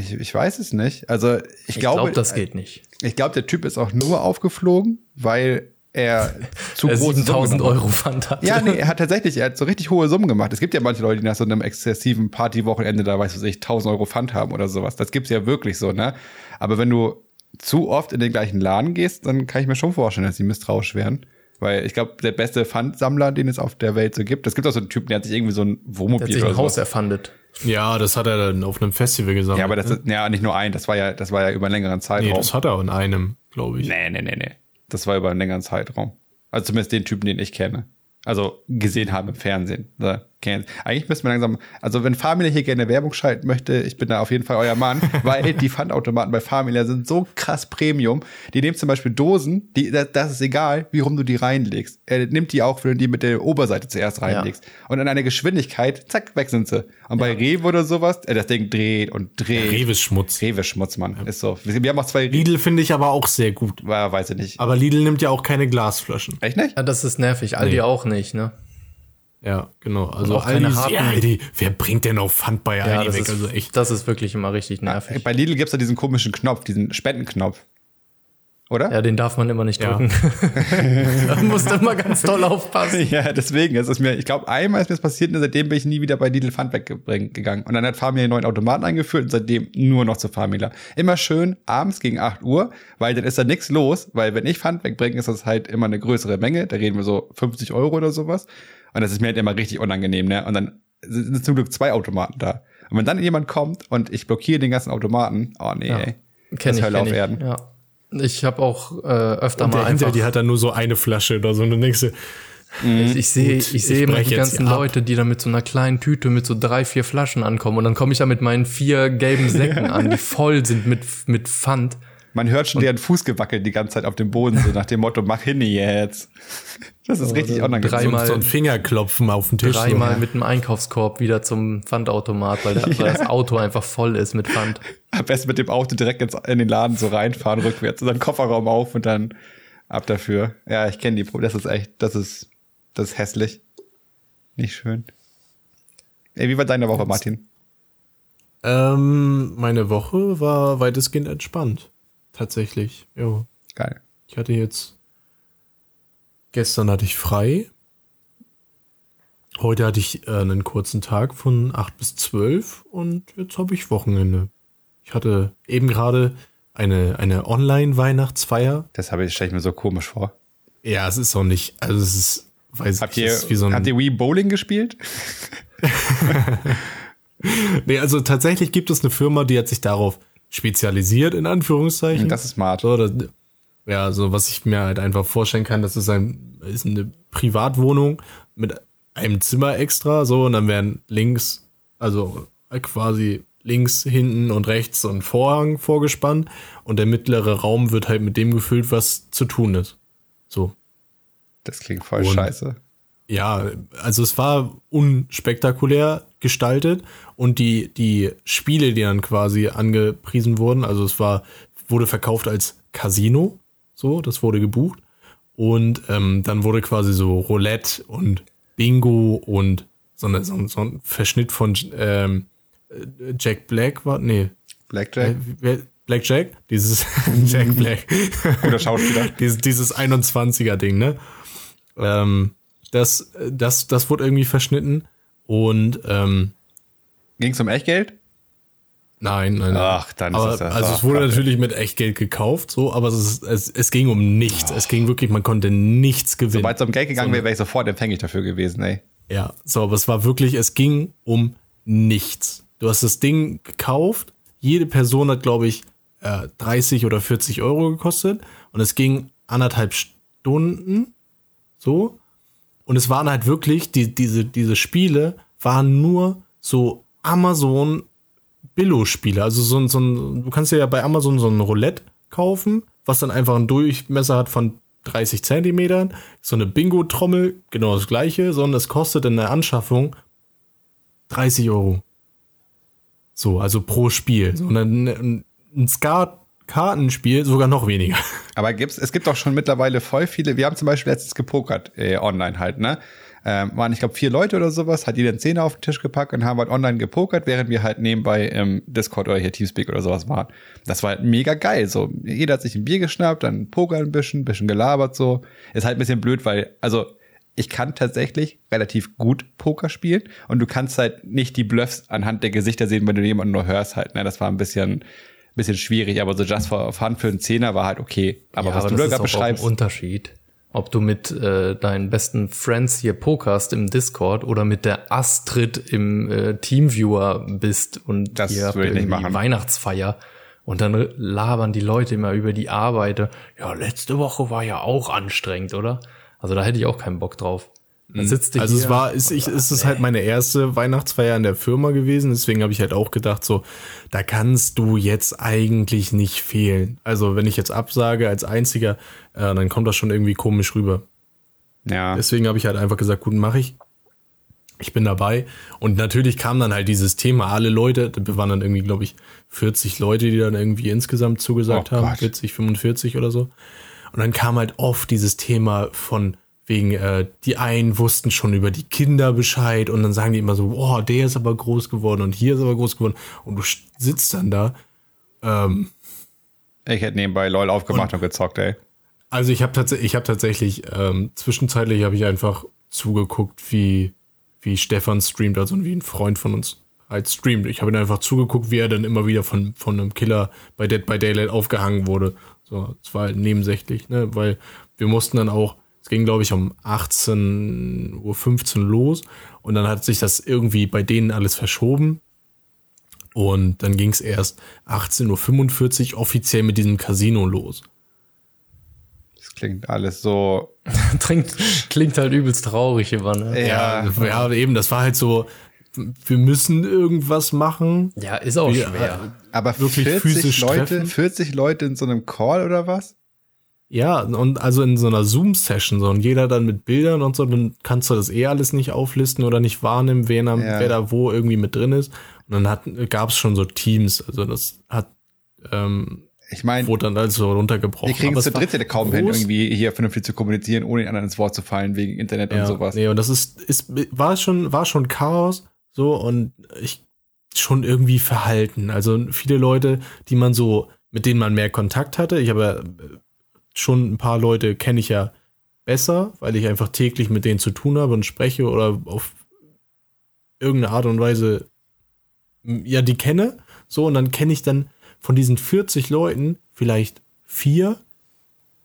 Ich, ich weiß es nicht. Also ich, Ich glaube, glaube, das geht nicht. ich glaube, der Typ ist auch nur aufgeflogen, weil er zu Er große Summen 7000 genommen hat. Euro Pfand hat. Ja, nee, er hat tatsächlich, er hat so richtig hohe Summen gemacht. Es gibt ja manche Leute, die nach so einem exzessiven Partywochenende da, weiß was ich, 1000 Euro Pfand haben oder sowas. Das gibt's ja wirklich so, ne? Aber wenn du zu oft in den gleichen Laden gehst, dann kann ich mir schon vorstellen, dass sie misstrauisch werden. Weil ich glaube, der beste Pfandsammler, den es auf der Welt so gibt, es gibt auch so einen Typen, der hat sich irgendwie so ein Der hat Wohnmobil sich oder ein Haus erfandet. Ja, das hat er dann auf einem Festival gesammelt. Ja, aber das ne? ist, ja, nicht nur ein, das war ja, das war ja über einen längeren Zeitraum. Nee, das hat er in einem, glaube ich. Nee, nee, nee, nee. Das war über einen längeren Zeitraum. Also zumindest den Typen, den ich kenne. Also gesehen habe im Fernsehen. Da kenn- Eigentlich müssen wir langsam, also wenn Familia hier gerne Werbung schalten möchte, ich bin da auf jeden Fall euer Mann, weil die Pfandautomaten bei Familia sind so krass Premium. Die nehmen zum Beispiel Dosen, die, das, ist egal, wie rum du die reinlegst. Er nimmt die auch, wenn du die mit der Oberseite zuerst reinlegst. Und in einer Geschwindigkeit, zack, weg sind sie. Und bei Rewe oder sowas, äh, das Ding dreht und dreht. Rewe ist Schmutz. Rewe Schmutz, Mann. Ist so. Wir, wir haben auch zwei Rewe, Lidl finde ich aber auch sehr gut. weiß ich nicht. Aber Lidl nimmt ja auch keine Glasflaschen. Echt nicht? Ja, das ist nervig. Aldi Nee. auch nicht, ne? Ja, genau. Also auch keine harten- ja, wer bringt denn auch Pfand bei Ja, Aldi das weg? ist, Also echt. das ist wirklich immer richtig nervig. Bei Lidl gibt's da diesen komischen Knopf, diesen Spendenknopf. Oder? Ja, den darf man immer nicht Ja. drücken. da musst du immer ganz doll aufpassen. Ja, deswegen. Es ist mir, ich glaube, einmal ist mir das passiert und seitdem bin ich nie wieder bei Lidl Pfand weggegangen. Und dann hat Famila einen neuen Automaten eingeführt und seitdem nur noch zu Famila. Immer schön abends gegen 8 Uhr, weil dann ist da nichts los, weil wenn ich Pfand wegbringe, ist das halt immer eine größere Menge. Da reden wir so 50 Euro oder sowas. Und das ist mir halt immer richtig unangenehm, ne? Und dann sind zum Glück zwei Automaten da. Und wenn dann jemand kommt und ich blockiere den ganzen Automaten, oh nee, Ja. ey. Kenn ich, Hölle kenn auf ich. Erden. Ja. Ich habe auch äh, öfter Und mal der hinter einfach. die hat dann nur so eine Flasche oder so. Dann denkst du, ich ich sehe Gut, ich sehe ich immer die ganzen. Leute, die da mit so einer kleinen Tüte mit so drei, vier Flaschen ankommen. Und dann komme ich da mit meinen vier gelben Säcken an, die voll sind mit, mit Pfand. Man hört schon deren Fuß gewackelt die ganze Zeit auf dem Boden, so nach dem Motto, mach hin jetzt. Das ist richtig unangenehm. dreimal- so ein Fingerklopfen auf den Tisch. Dreimal so. mit einem Einkaufskorb wieder zum Pfandautomat, weil, der, weil das Auto einfach voll ist mit Pfand. Am besten mit dem Auto direkt ins, in den Laden so reinfahren, rückwärts, und dann Kofferraum auf und dann ab dafür. Ja, ich kenne die Pro Das ist echt, das ist, das ist hässlich. Nicht schön. Ey, wie war deine Woche, Martin? Ähm, meine Woche war weitestgehend entspannt. Tatsächlich. Jo. Geil. Ich hatte jetzt. Gestern hatte ich frei. Heute hatte ich äh, einen kurzen Tag von 8 bis 12 und jetzt habe ich Wochenende. Ich hatte eben gerade eine, eine Online-Weihnachtsfeier. Das habe ich, stelle ich mir so komisch vor. Ja, es ist auch nicht, also es ist, weiß Habt ich, ihr, ist wie so ein, habt ihr Wii Bowling gespielt? nee, also tatsächlich gibt es eine Firma, die hat sich darauf spezialisiert, in Anführungszeichen. Das ist smart. So, das, ja, so was ich mir halt einfach vorstellen kann, das ist ein ist eine Privatwohnung mit einem Zimmer extra, so und dann werden links, also quasi links, hinten und rechts so ein Vorhang vorgespannt und der mittlere Raum wird halt mit dem gefüllt, was zu tun ist. So. Das klingt voll Und- scheiße. Ja, also es war unspektakulär gestaltet und die, die Spiele, die dann quasi angepriesen wurden, also es war, wurde verkauft als Casino, so, das wurde gebucht. Und ähm, dann wurde quasi so Roulette und Bingo und so, eine, so, ein- so ein Verschnitt von ähm, äh, Jack Black war, nee, Blackjack, äh, Blackjack? Dieses Jack Black. guter Schauspieler. dieses, dieses 21er-Ding, ne? Ähm, das, das, das wurde irgendwie verschnitten und ähm, Ging's um Echtgeld? nein, nein, nein. Ach, dann ist aber, das ja- Also es ach, wurde Gott, natürlich mit Echtgeld gekauft, so, aber es, ist, es, es ging um nichts. Es ging wirklich, man konnte nichts gewinnen. Sobald es um Geld gegangen wäre, wäre ich sofort empfänglich dafür gewesen, ey. Ja, so, aber es war wirklich, es ging um nichts. Du hast das Ding gekauft, jede Person hat, glaube ich, äh, 30 oder 40 Euro gekostet und es ging anderthalb Stunden, so. Und es waren halt wirklich, die, diese, diese Spiele waren nur so Amazon Billo-Spiele. Also so ein, so ein, du kannst dir ja bei Amazon so ein Roulette kaufen, was dann einfach einen Durchmesser hat von 30 Zentimetern. So eine Bingo-Trommel, genau das gleiche, sondern es kostet in der Anschaffung 30 Euro. So, also pro Spiel. So, und dann ein, ein Skat-Kartenspiel sogar noch weniger. Aber gibt's, es gibt auch schon mittlerweile voll viele. Wir haben zum Beispiel letztens gepokert, äh, online halt, ne? Ähm, waren, ich glaube, vier Leute oder sowas, hat jeder einen Zehner auf den Tisch gepackt und haben halt online gepokert, während wir halt nebenbei im Discord oder hier Teamspeak oder sowas waren. Das war halt mega geil. So, jeder hat sich ein Bier geschnappt, dann pokern ein bisschen, bisschen gelabert so. Ist halt ein bisschen blöd, weil, also, ich kann tatsächlich relativ gut Poker spielen und du kannst halt nicht die Bluffs anhand der Gesichter sehen, wenn du jemanden nur hörst halt. Ne? Das war ein bisschen, bisschen schwierig, aber so Just for Fun für einen Zehner war halt okay. Aber ja, was aber du da gerade auch ein beschreibst, Unterschied. Ob du mit äh, deinen besten Friends hier pokerst im Discord oder mit der Astrid im äh, Teamviewer bist und Das ihr. Weihnachtsfeier und dann labern die Leute immer über die Arbeit. Ja, letzte Woche war ja auch anstrengend, oder? Also da hätte ich auch keinen Bock drauf. Dann sitzt du Also hier, es war, ist, ich, ist es halt meine erste Weihnachtsfeier in der Firma gewesen, deswegen habe ich halt auch gedacht, so, da kannst du jetzt eigentlich nicht fehlen. Also wenn ich jetzt absage als einziger, äh, dann kommt das schon irgendwie komisch rüber. ja. Deswegen habe ich halt einfach gesagt, gut, mache ich. Ich bin dabei. Und natürlich kam dann halt dieses Thema, alle Leute, wir waren dann irgendwie, glaube ich, 40 Leute, die dann irgendwie insgesamt zugesagt Oh haben, Gott. 40, 45 oder so. Und dann kam halt oft dieses Thema von wegen, äh, die einen wussten schon über die Kinder Bescheid und dann sagen die immer so, boah, der ist aber groß geworden und hier ist aber groß geworden. Und du sitzt dann da. Ähm, Ich hätte nebenbei LOL aufgemacht und, gezockt, ey. Also ich habe tatsächlich, ich habe tatsächlich ähm, zwischenzeitlich habe ich einfach zugeguckt, wie wie Stefan streamt, also wie ein Freund von uns halt streamt. Ich habe ihn einfach zugeguckt, wie er dann immer wieder von von einem Killer bei Dead by Daylight aufgehangen wurde. So, es war halt nebensächlich, ne, weil wir mussten dann auch, es ging glaube ich um 18:15 Uhr los und dann hat sich das irgendwie bei denen alles verschoben. Und dann ging es erst 18.45 Uhr offiziell mit diesem Casino los. Das klingt alles so. Trinkt, klingt halt übelst traurig immer, ne? Ja, Ja, ja, eben, das war halt so, wir müssen irgendwas machen. Ja, ist auch Wir- schwer. aber Wirklich 40 physisch Leute, treffen? 40 Leute in so einem Call oder was? Ja, und also in so einer Zoom-Session, so, und jeder dann mit Bildern und so, dann kannst du das eh alles nicht auflisten oder nicht wahrnehmen, wer, da- Ja. wer da wo irgendwie mit drin ist. Und dann hat, gab es schon so Teams, also das hat, ähm, Ich meine, wurde dann also runtergebrochen. wir kriegen es zu war dritt ja kaum hin, irgendwie hier vernünftig zu kommunizieren, ohne den anderen ins Wort zu fallen, wegen Internet Ja, und sowas. Nee, und das ist, ist, war schon, war schon Chaos, so, und ich schon irgendwie verhalten. Also viele Leute, die man so, mit denen man mehr Kontakt hatte. Ich habe ja schon ein paar Leute kenne ich ja besser, weil ich einfach täglich mit denen zu tun habe und spreche oder auf irgendeine Art und Weise, ja, die kenne. So, und dann kenne ich dann von diesen 40 Leuten vielleicht vier,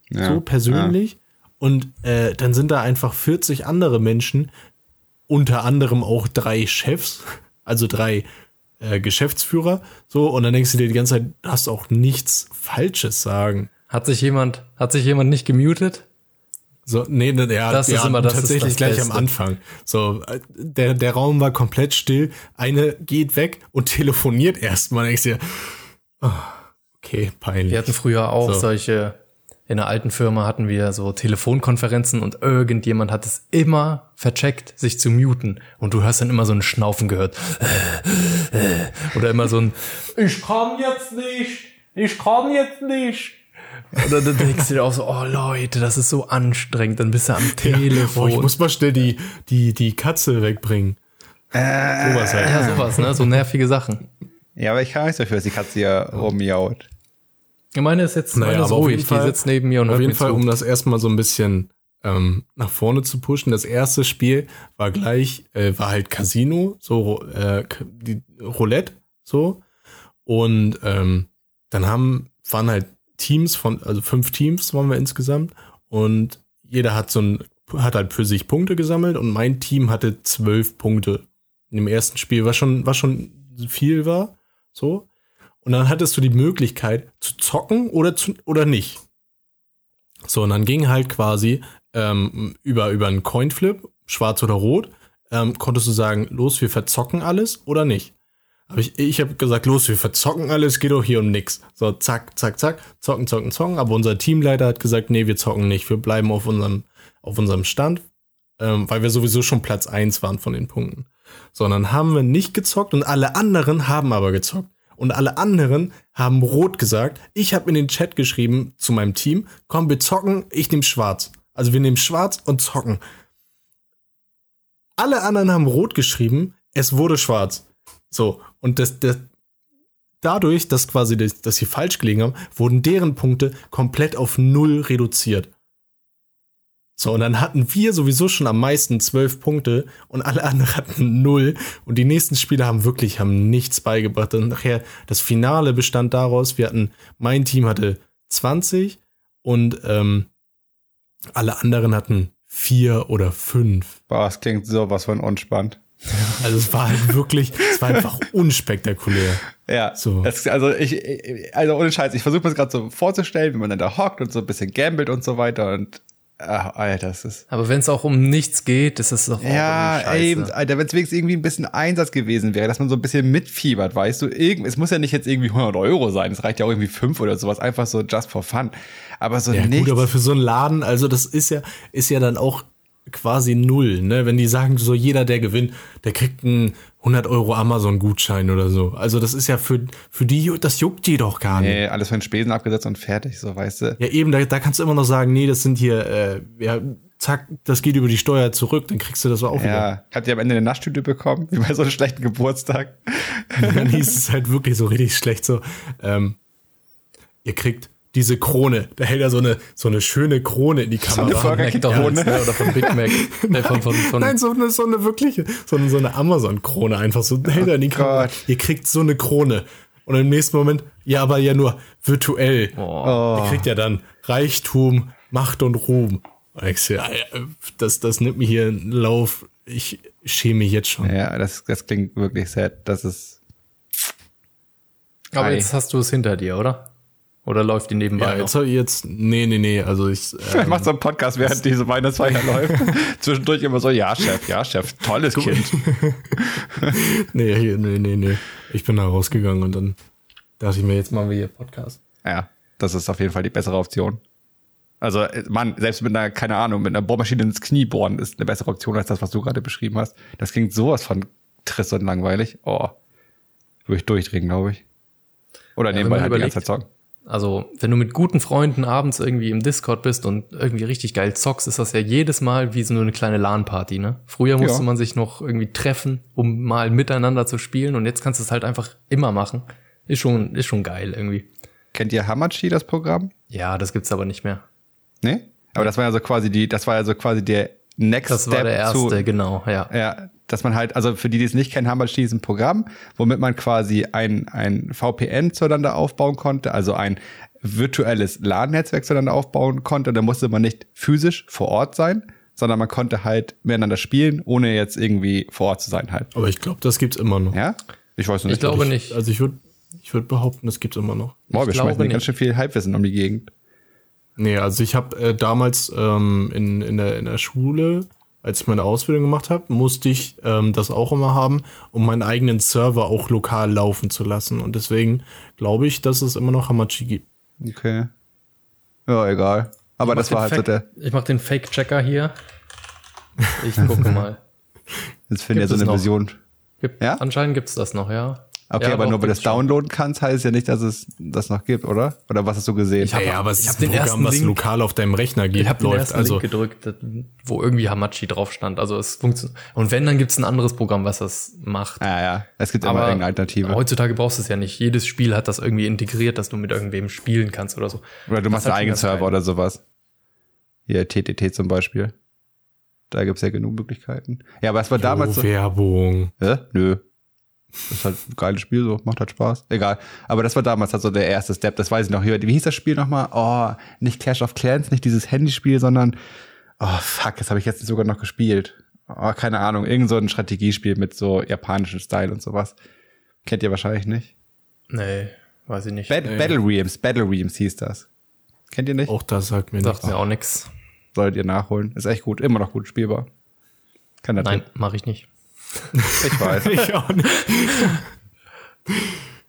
Ja, so persönlich. Und äh, dann sind da einfach 40 andere Menschen, unter anderem auch drei Chefs, also drei äh, Geschäftsführer. So, und dann denkst du dir die ganze Zeit, du hast auch nichts Falsches sagen. Hat sich jemand, hat sich jemand nicht gemutet? So, nee, nee, ja, Das ist ja, immer- das ist tatsächlich das gleich Beste. am Anfang. So, der, der Raum war komplett still. Eine geht weg und telefoniert erstmal. Denkst dir, oh, okay, peinlich. Wir hatten früher auch So. solche, in der alten Firma hatten wir so Telefonkonferenzen und irgendjemand hat es immer vercheckt, sich zu muten. Und du hörst dann immer so ein Schnaufen gehört. Oder immer so ein Ich kann jetzt nicht, ich kann jetzt nicht. Oder dann denkst du dir auch so, oh Leute, das ist so anstrengend, dann bist du am Telefon. Oh, ich muss mal schnell die, die, die Katze wegbringen. Äh, Sowas halt. ja, sowas, ne? So nervige Sachen. Ja, aber ich kann nicht dafür, dass die Katze hier rummiaut. Ich meine ist jetzt Naja, meine ist ruhig, jeden Fall- die sitzt neben mir und Auf hört jeden mir Fall, zu. um das erstmal so ein bisschen ähm, nach vorne zu pushen. Das erste Spiel war gleich, äh, war halt Casino, so äh, die Roulette, so. Und ähm, dann haben, waren halt Teams von, also fünf Teams waren wir insgesamt und jeder hat so ein, hat halt für sich Punkte gesammelt und mein Team hatte zwölf Punkte dem ersten Spiel, was schon, was schon viel war, so. Und dann hattest du die Möglichkeit zu zocken oder zu, oder nicht. So, und dann ging halt quasi ähm, über, über einen Coinflip, schwarz oder rot, ähm, konntest du sagen, los, wir verzocken alles oder nicht. Aber ich, ich habe gesagt, los, wir verzocken alles, geht doch hier um nix. So, zack, zack, zack, zocken, zocken, zocken. Aber unser Teamleiter hat gesagt, nee, wir zocken nicht, wir bleiben auf unserem, auf unserem Stand, ähm, weil wir sowieso schon Platz eins waren von den Punkten. So, und dann haben wir nicht gezockt und alle anderen haben aber gezockt. Und alle anderen haben rot gesagt. Ich habe in den Chat geschrieben zu meinem Team, komm, wir zocken, ich nehme schwarz. Also wir nehmen schwarz und zocken. Alle anderen haben rot geschrieben, es wurde schwarz. So, und das, das, dadurch, dass quasi, das, dass sie falsch gelegen haben, wurden deren Punkte komplett auf null reduziert. So, und dann hatten wir sowieso schon am meisten zwölf Punkte und alle anderen hatten null. Und die nächsten Spieler haben wirklich, haben nichts beigebracht. Und nachher, das Finale bestand daraus, wir hatten, mein Team hatte 20 und ähm, alle anderen hatten vier oder fünf. Boah, das klingt sowas von unspannend. Also es war halt wirklich, es war einfach unspektakulär. Ja, So. Es, also ich, also ohne Scheiß, ich versuche mir das gerade so vorzustellen, wie man dann da hockt und so ein bisschen gambelt und so weiter und ach, Alter, das ist Aber wenn es auch um nichts geht, ist es doch auch ja, scheiße. eben, Alter, wenn es wenigstens irgendwie ein bisschen Einsatz gewesen wäre, dass man so ein bisschen mitfiebert, weißt du, irgend, es muss ja nicht jetzt irgendwie 100 Euro sein, es reicht ja auch irgendwie 5 oder sowas, einfach so just for fun. Aber so Ja, nichts. gut, aber für so einen Laden, also das ist ja, ist ja dann auch quasi null, ne? Wenn die sagen, so jeder, der gewinnt, der kriegt einen 100 Euro Amazon-Gutschein oder so. Also das ist ja für, für die, das juckt die doch gar nicht. nee, alles von den Spesen abgesetzt und fertig, so, weißt du. Ja, eben, da, da kannst du immer noch sagen, nee, das sind hier, äh, ja, zack, das geht über die Steuer zurück, dann kriegst du das auch wieder. Ja, habt ihr am Ende eine Naschtüte bekommen, wie bei so einem schlechten Geburtstag? Dann hieß es halt wirklich so richtig schlecht so, ähm, ihr kriegt diese Krone. Da hält er so eine, so eine schöne Krone in die eine Kamera. Burger King McDonald's, Krone. ne? Oder von Big Mac. ne, von, von, von, Nein, so eine, so eine wirkliche, so eine, so eine Amazon-Krone einfach so hält er in die Kamera. Gott. Ihr kriegt so eine Krone. Und im nächsten Moment, ja, aber ja nur virtuell. oh. Ihr kriegt ja dann Reichtum, Macht und Ruhm. So, ja, das, das nimmt mir hier einen Lauf. Ich schäme mich jetzt schon. Ja, das, das klingt wirklich sad. Das ist. Aber Ei. jetzt hast du es hinter dir, oder? Oder läuft die nebenbei Ja, jetzt, hab ich jetzt, nee, nee, nee, also ich, Ich ähm, mach so einen Podcast, während diese Weihnachtsfeier läuft. Zwischendurch immer so, ja, Chef, ja, Chef, tolles Kind. nee, hier, nee, nee, nee. Ich bin da rausgegangen und dann dachte ich mir, jetzt machen wir hier Podcast. Ja, das ist auf jeden Fall die bessere Option. Also, äh, Mann, selbst mit einer, keine Ahnung, mit einer Bohrmaschine ins Knie bohren ist eine bessere Option als das, was du gerade beschrieben hast. Das klingt sowas von trist und langweilig. Oh. Würde ich durchdrehen, glaube ich. Oder wenn nebenbei halt die überlegt- ganze Zeit zocken. Also, wenn du mit guten Freunden abends irgendwie im Discord bist und irgendwie richtig geil zockst, ist das ja jedes Mal wie so eine kleine LAN-Party, ne? Früher musste Ja. man sich noch irgendwie treffen, um mal miteinander zu spielen und jetzt kannst du es halt einfach immer machen. Ist schon, ist schon geil irgendwie. Kennt ihr Hamachi, das Programm? Ja, das gibt's aber nicht mehr. Nee? Aber das war ja so quasi die, das war ja so quasi der Next Das Step war der erste, zu, genau, ja. Ja, dass man halt, also für die, die es nicht kennen, Hamachi ist ein Programm, womit man quasi ein, ein VPN zueinander aufbauen konnte, also ein virtuelles LAN-Netzwerk zueinander aufbauen konnte. Da musste man nicht physisch vor Ort sein, sondern man konnte halt miteinander spielen, ohne jetzt irgendwie vor Ort zu sein halt. Aber ich glaube, das gibt's immer noch. Ja? Ich weiß nicht. Ich glaube nicht. Also ich würde ich würd behaupten, das gibt's immer noch. Boah, wir ich schmeißen ganz schön viel Halbwissen um die Gegend. Nee, also ich habe äh, damals ähm, in, in, der, in der Schule, als ich meine Ausbildung gemacht habe, musste ich ähm, das auch immer haben, um meinen eigenen Server auch lokal laufen zu lassen. Und deswegen glaube ich, dass es immer noch Hamachi gibt. Okay. Ja, egal. Aber das war halt so der. Ich mach den Fake-Checker hier. Ich gucke mal. Jetzt finde ich Gibt so es eine noch? Vision. Gibt, Ja? Anscheinend gibt's das noch, ja. Okay, Ja, aber doch, nur weil du es downloaden kannst, heißt ja nicht, dass es das noch gibt, oder? Oder was hast du gesehen? hab- Ja, ja, aber es ich ist hab ein den ersten Programm, was Link- lokal auf deinem Rechner geht, Ich habe den läuft. ersten Also Link gedrückt, wo irgendwie Hamachi drauf stand. Also es funktioniert. Und wenn, dann gibt's ein anderes Programm, was das macht. ja, ja. Es gibt immer Aber irgendeine Alternative. heutzutage brauchst du es ja nicht. Jedes Spiel hat das irgendwie integriert, dass du mit irgendwem spielen kannst oder so. Oder du Das machst einen eigenen Server oder sowas. Hier, TTT zum Beispiel. Da gibt's ja genug Möglichkeiten. Ja, aber es war damals oh, so. Werbung. Hä? Nö. Das ist halt ein geiles Spiel, so, macht halt Spaß. Egal. Aber das war damals halt so der erste Step, das weiß ich noch. Hier, Wie hieß das Spiel nochmal? Oh, nicht Clash of Clans, nicht dieses Handyspiel, sondern, oh fuck, das habe ich jetzt sogar noch gespielt. Oh, keine Ahnung, irgend so ein Strategiespiel mit so japanischem Style und sowas. Kennt ihr wahrscheinlich nicht. Nee, weiß ich nicht. Bat Battle Realms, Battle Realms hieß das. Kennt ihr nicht? Auch das sagt mir Sagt nichts. mir auch nix. Solltet ihr nachholen. Ist echt gut, immer noch gut spielbar. Kann das Nein, mache ich nicht. Ich weiß. Ich auch nicht.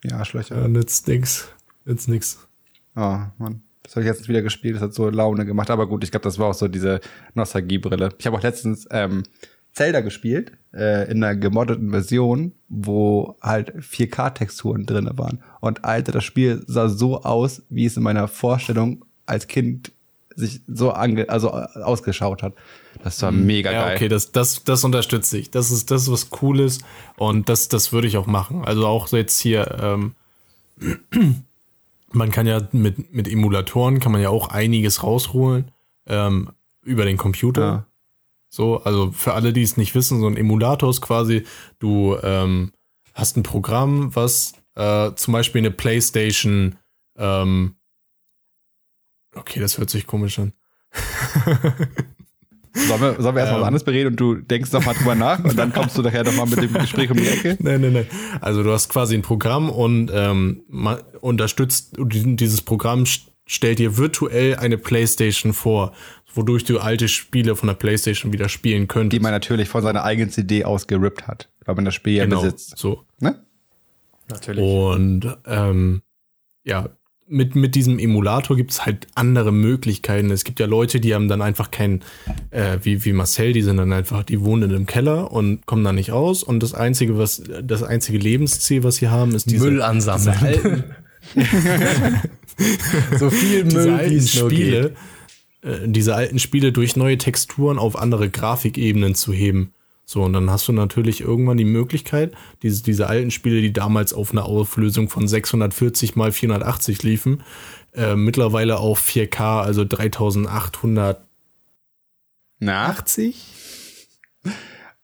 Ja, Schlöcher. Ja, nützt nix. Nützt nix. Oh, Mann. Das habe ich jetzt wieder gespielt, das hat so Laune gemacht. Aber gut, ich glaube, das war auch so diese Nostalgiebrille. Ich habe auch letztens ähm, Zelda gespielt, äh, in einer gemoddeten Version, wo halt 4K-Texturen drinne waren. Und Alter, das Spiel sah so aus, wie es in meiner Vorstellung als Kind sich so ange also äh, ausgeschaut hat. Das war mega Ja, geil. okay, das, das, das unterstütze ich. Das ist, das ist was Cooles und das, das würde ich auch machen. Also auch jetzt hier, ähm, man kann ja mit, mit Emulatoren kann man ja auch einiges rausholen ähm, über den Computer. Ja. So, also für alle, die es nicht wissen, so ein Emulator ist quasi, du ähm, hast ein Programm, was äh, zum Beispiel eine Playstation, ähm, okay, das hört sich komisch an. Sollen wir, sollen wir erstmal Ähm. was anderes bereden und du denkst noch mal drüber nach und dann kommst du nachher noch mal mit dem Gespräch um die Ecke? Nein, nein, nein. Also du hast quasi ein Programm und ähm, ma- unterstützt dieses Programm st- stellt dir virtuell eine PlayStation vor, wodurch du alte Spiele von der PlayStation wieder spielen könntest. Die man natürlich von seiner eigenen CD aus gerippt hat, weil man das Spiel ja genau, besitzt. so. Ne? Natürlich. Und ähm, ja, mit, mit diesem Emulator gibt es halt andere Möglichkeiten. Es gibt ja Leute, die haben dann einfach kein, äh, wie, wie Marcel, die sind dann einfach, die wohnen in einem Keller und kommen da nicht raus. Und das einzige, was, das einzige Lebensziel, was sie haben, ist diese, Müll ansammeln. so viel Müll, wie es. Spiele, äh, diese alten Spiele durch neue Texturen auf andere Grafikebenen zu heben. So, und dann hast du natürlich irgendwann die Möglichkeit, diese, diese alten Spiele, die damals auf einer Auflösung von 640 mal 480 liefen, äh, mittlerweile auf 4K, also 3880. Na?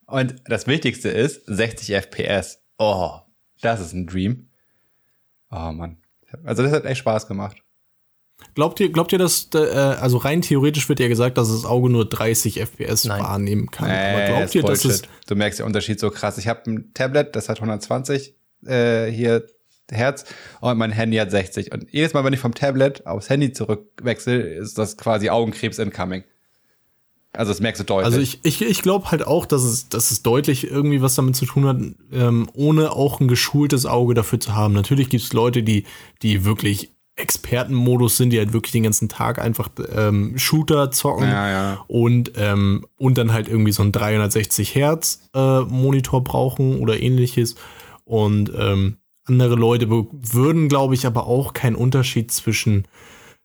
Und das Wichtigste ist 60 FPS. Oh, das ist ein Dream. Oh Mann. Also das hat echt Spaß gemacht. Glaubt ihr, glaubt ihr, dass, äh, also rein theoretisch wird ja gesagt, dass das Auge nur 30 FPS Nein. wahrnehmen kann. Aber Äh, glaubt ist ihr, dass es. Du merkst den Unterschied so krass. Ich habe ein Tablet, das hat 120 äh, hier Hertz und mein Handy hat 60. Und jedes Mal, wenn ich vom Tablet aufs Handy zurückwechsel, ist das quasi Augenkrebs incoming. Also das merkst du deutlich. Also ich, ich, ich glaube halt auch, dass es, dass es deutlich irgendwie was damit zu tun hat, ähm, ohne auch ein geschultes Auge dafür zu haben. Natürlich gibt es Leute, die, die wirklich Expertenmodus sind, die halt wirklich den ganzen Tag einfach ähm, Shooter zocken Ja, ja. und ähm, und dann halt irgendwie so ein 360 Hertz äh, Monitor brauchen oder ähnliches und ähm, andere Leute würden, glaube ich, aber auch keinen Unterschied zwischen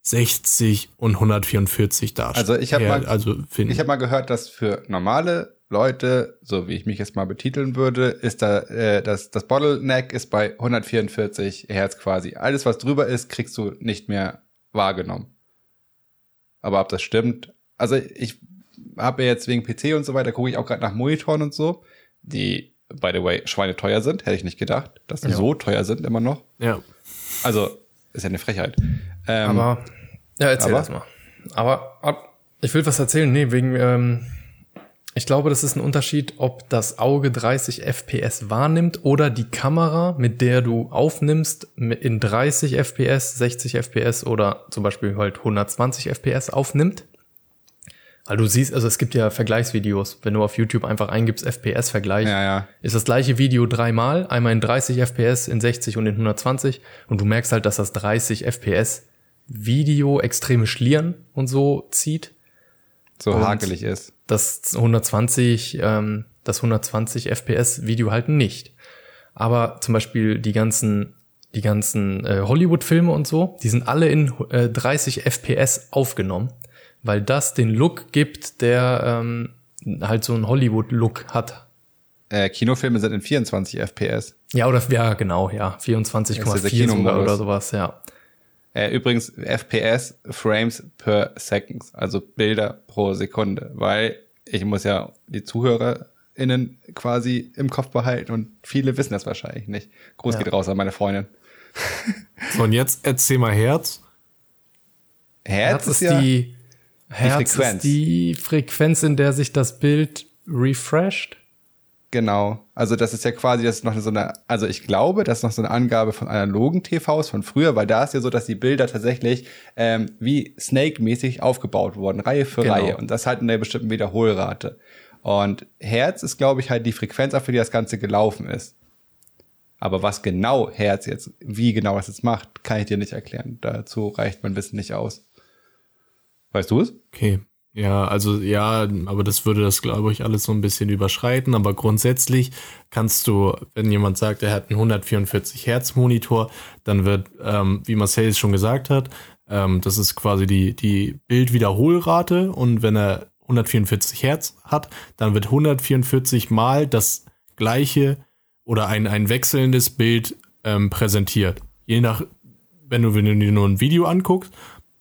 60 und 144 darstellen. Also ich hab mal- also finden. Ich habe mal gehört, dass für normale Leute, so wie ich mich jetzt mal betiteln würde, ist da äh, das, das Bottleneck ist bei 144 Hertz quasi. Alles, was drüber ist, kriegst du nicht mehr wahrgenommen. Aber ob das stimmt, also ich habe ja jetzt wegen PC und so weiter, gucke ich auch gerade nach Monitoren und so, die, by the way, schweineteuer sind. Hätte ich nicht gedacht, dass die Ja. so teuer sind immer noch. ja. Also, ist ja eine Frechheit. Ähm, Aber, ja, erzähl aber? das mal. Aber, ab- ich will was erzählen, nee, wegen, ähm, ich glaube, das ist ein Unterschied, ob das Auge 30 FPS wahrnimmt oder die Kamera, mit der du aufnimmst, in 30 FPS, 60 FPS oder zum Beispiel halt 120 FPS aufnimmt. Weil du siehst, also es gibt ja Vergleichsvideos. Wenn du auf YouTube einfach eingibst FPS-Vergleich, ja, ja. ist das gleiche Video dreimal, einmal in 30 FPS, in 60 und in 120 und du merkst halt, dass das 30 FPS Video extreme Schlieren und so zieht. So Und- hakelig ist. Das 120, ähm, das 120 FPS Video halt nicht. Aber zum Beispiel die ganzen, die ganzen äh, Hollywood-Filme und so, die sind alle in äh, 30 FPS aufgenommen, weil das den Look gibt, der ähm, halt so einen Hollywood-Look hat. Äh, Kinofilme sind in 24 FPS. Ja, oder ja, genau, ja, Das ist der 24,4 sogar Kinomodus. oder sowas, ja. Äh, übrigens FPS Frames per Second, also Bilder pro Sekunde, weil ich muss ja die ZuhörerInnen quasi im Kopf behalten und viele wissen das wahrscheinlich nicht. Gruß Ja. geht raus an meine Freundin. So, und jetzt erzähl mal Herz. Herz, Herz ist ja, die Herz Frequenz. ist die Frequenz, in der sich das Bild refresht. Genau. Also das ist ja quasi, das ist noch so eine, also ich glaube, das ist noch so eine Angabe von analogen TVs von früher, weil da ist ja so, dass die Bilder tatsächlich ähm, wie Snake-mäßig aufgebaut wurden, Reihe für Genau. Reihe. Und das halt in einer bestimmten Wiederholrate. Und Herz ist, glaube ich, halt die Frequenz, auf die das Ganze gelaufen ist. Aber was genau Herz jetzt, wie genau das jetzt macht, kann ich dir nicht erklären. Dazu reicht mein Wissen nicht aus. Weißt du es? Okay. Ja, also ja, aber das würde das, glaube ich, alles so ein bisschen überschreiten. Aber grundsätzlich kannst du, wenn jemand sagt, er hat einen 144 Hertz Monitor, dann wird, ähm, wie Marcel es schon gesagt hat, ähm, das ist quasi die, die Bildwiederholrate. Und wenn er 144 Hertz hat, dann wird 144 mal das gleiche oder ein, ein wechselndes Bild ähm, präsentiert. Je nach, wenn du, wenn du dir nur ein Video anguckst,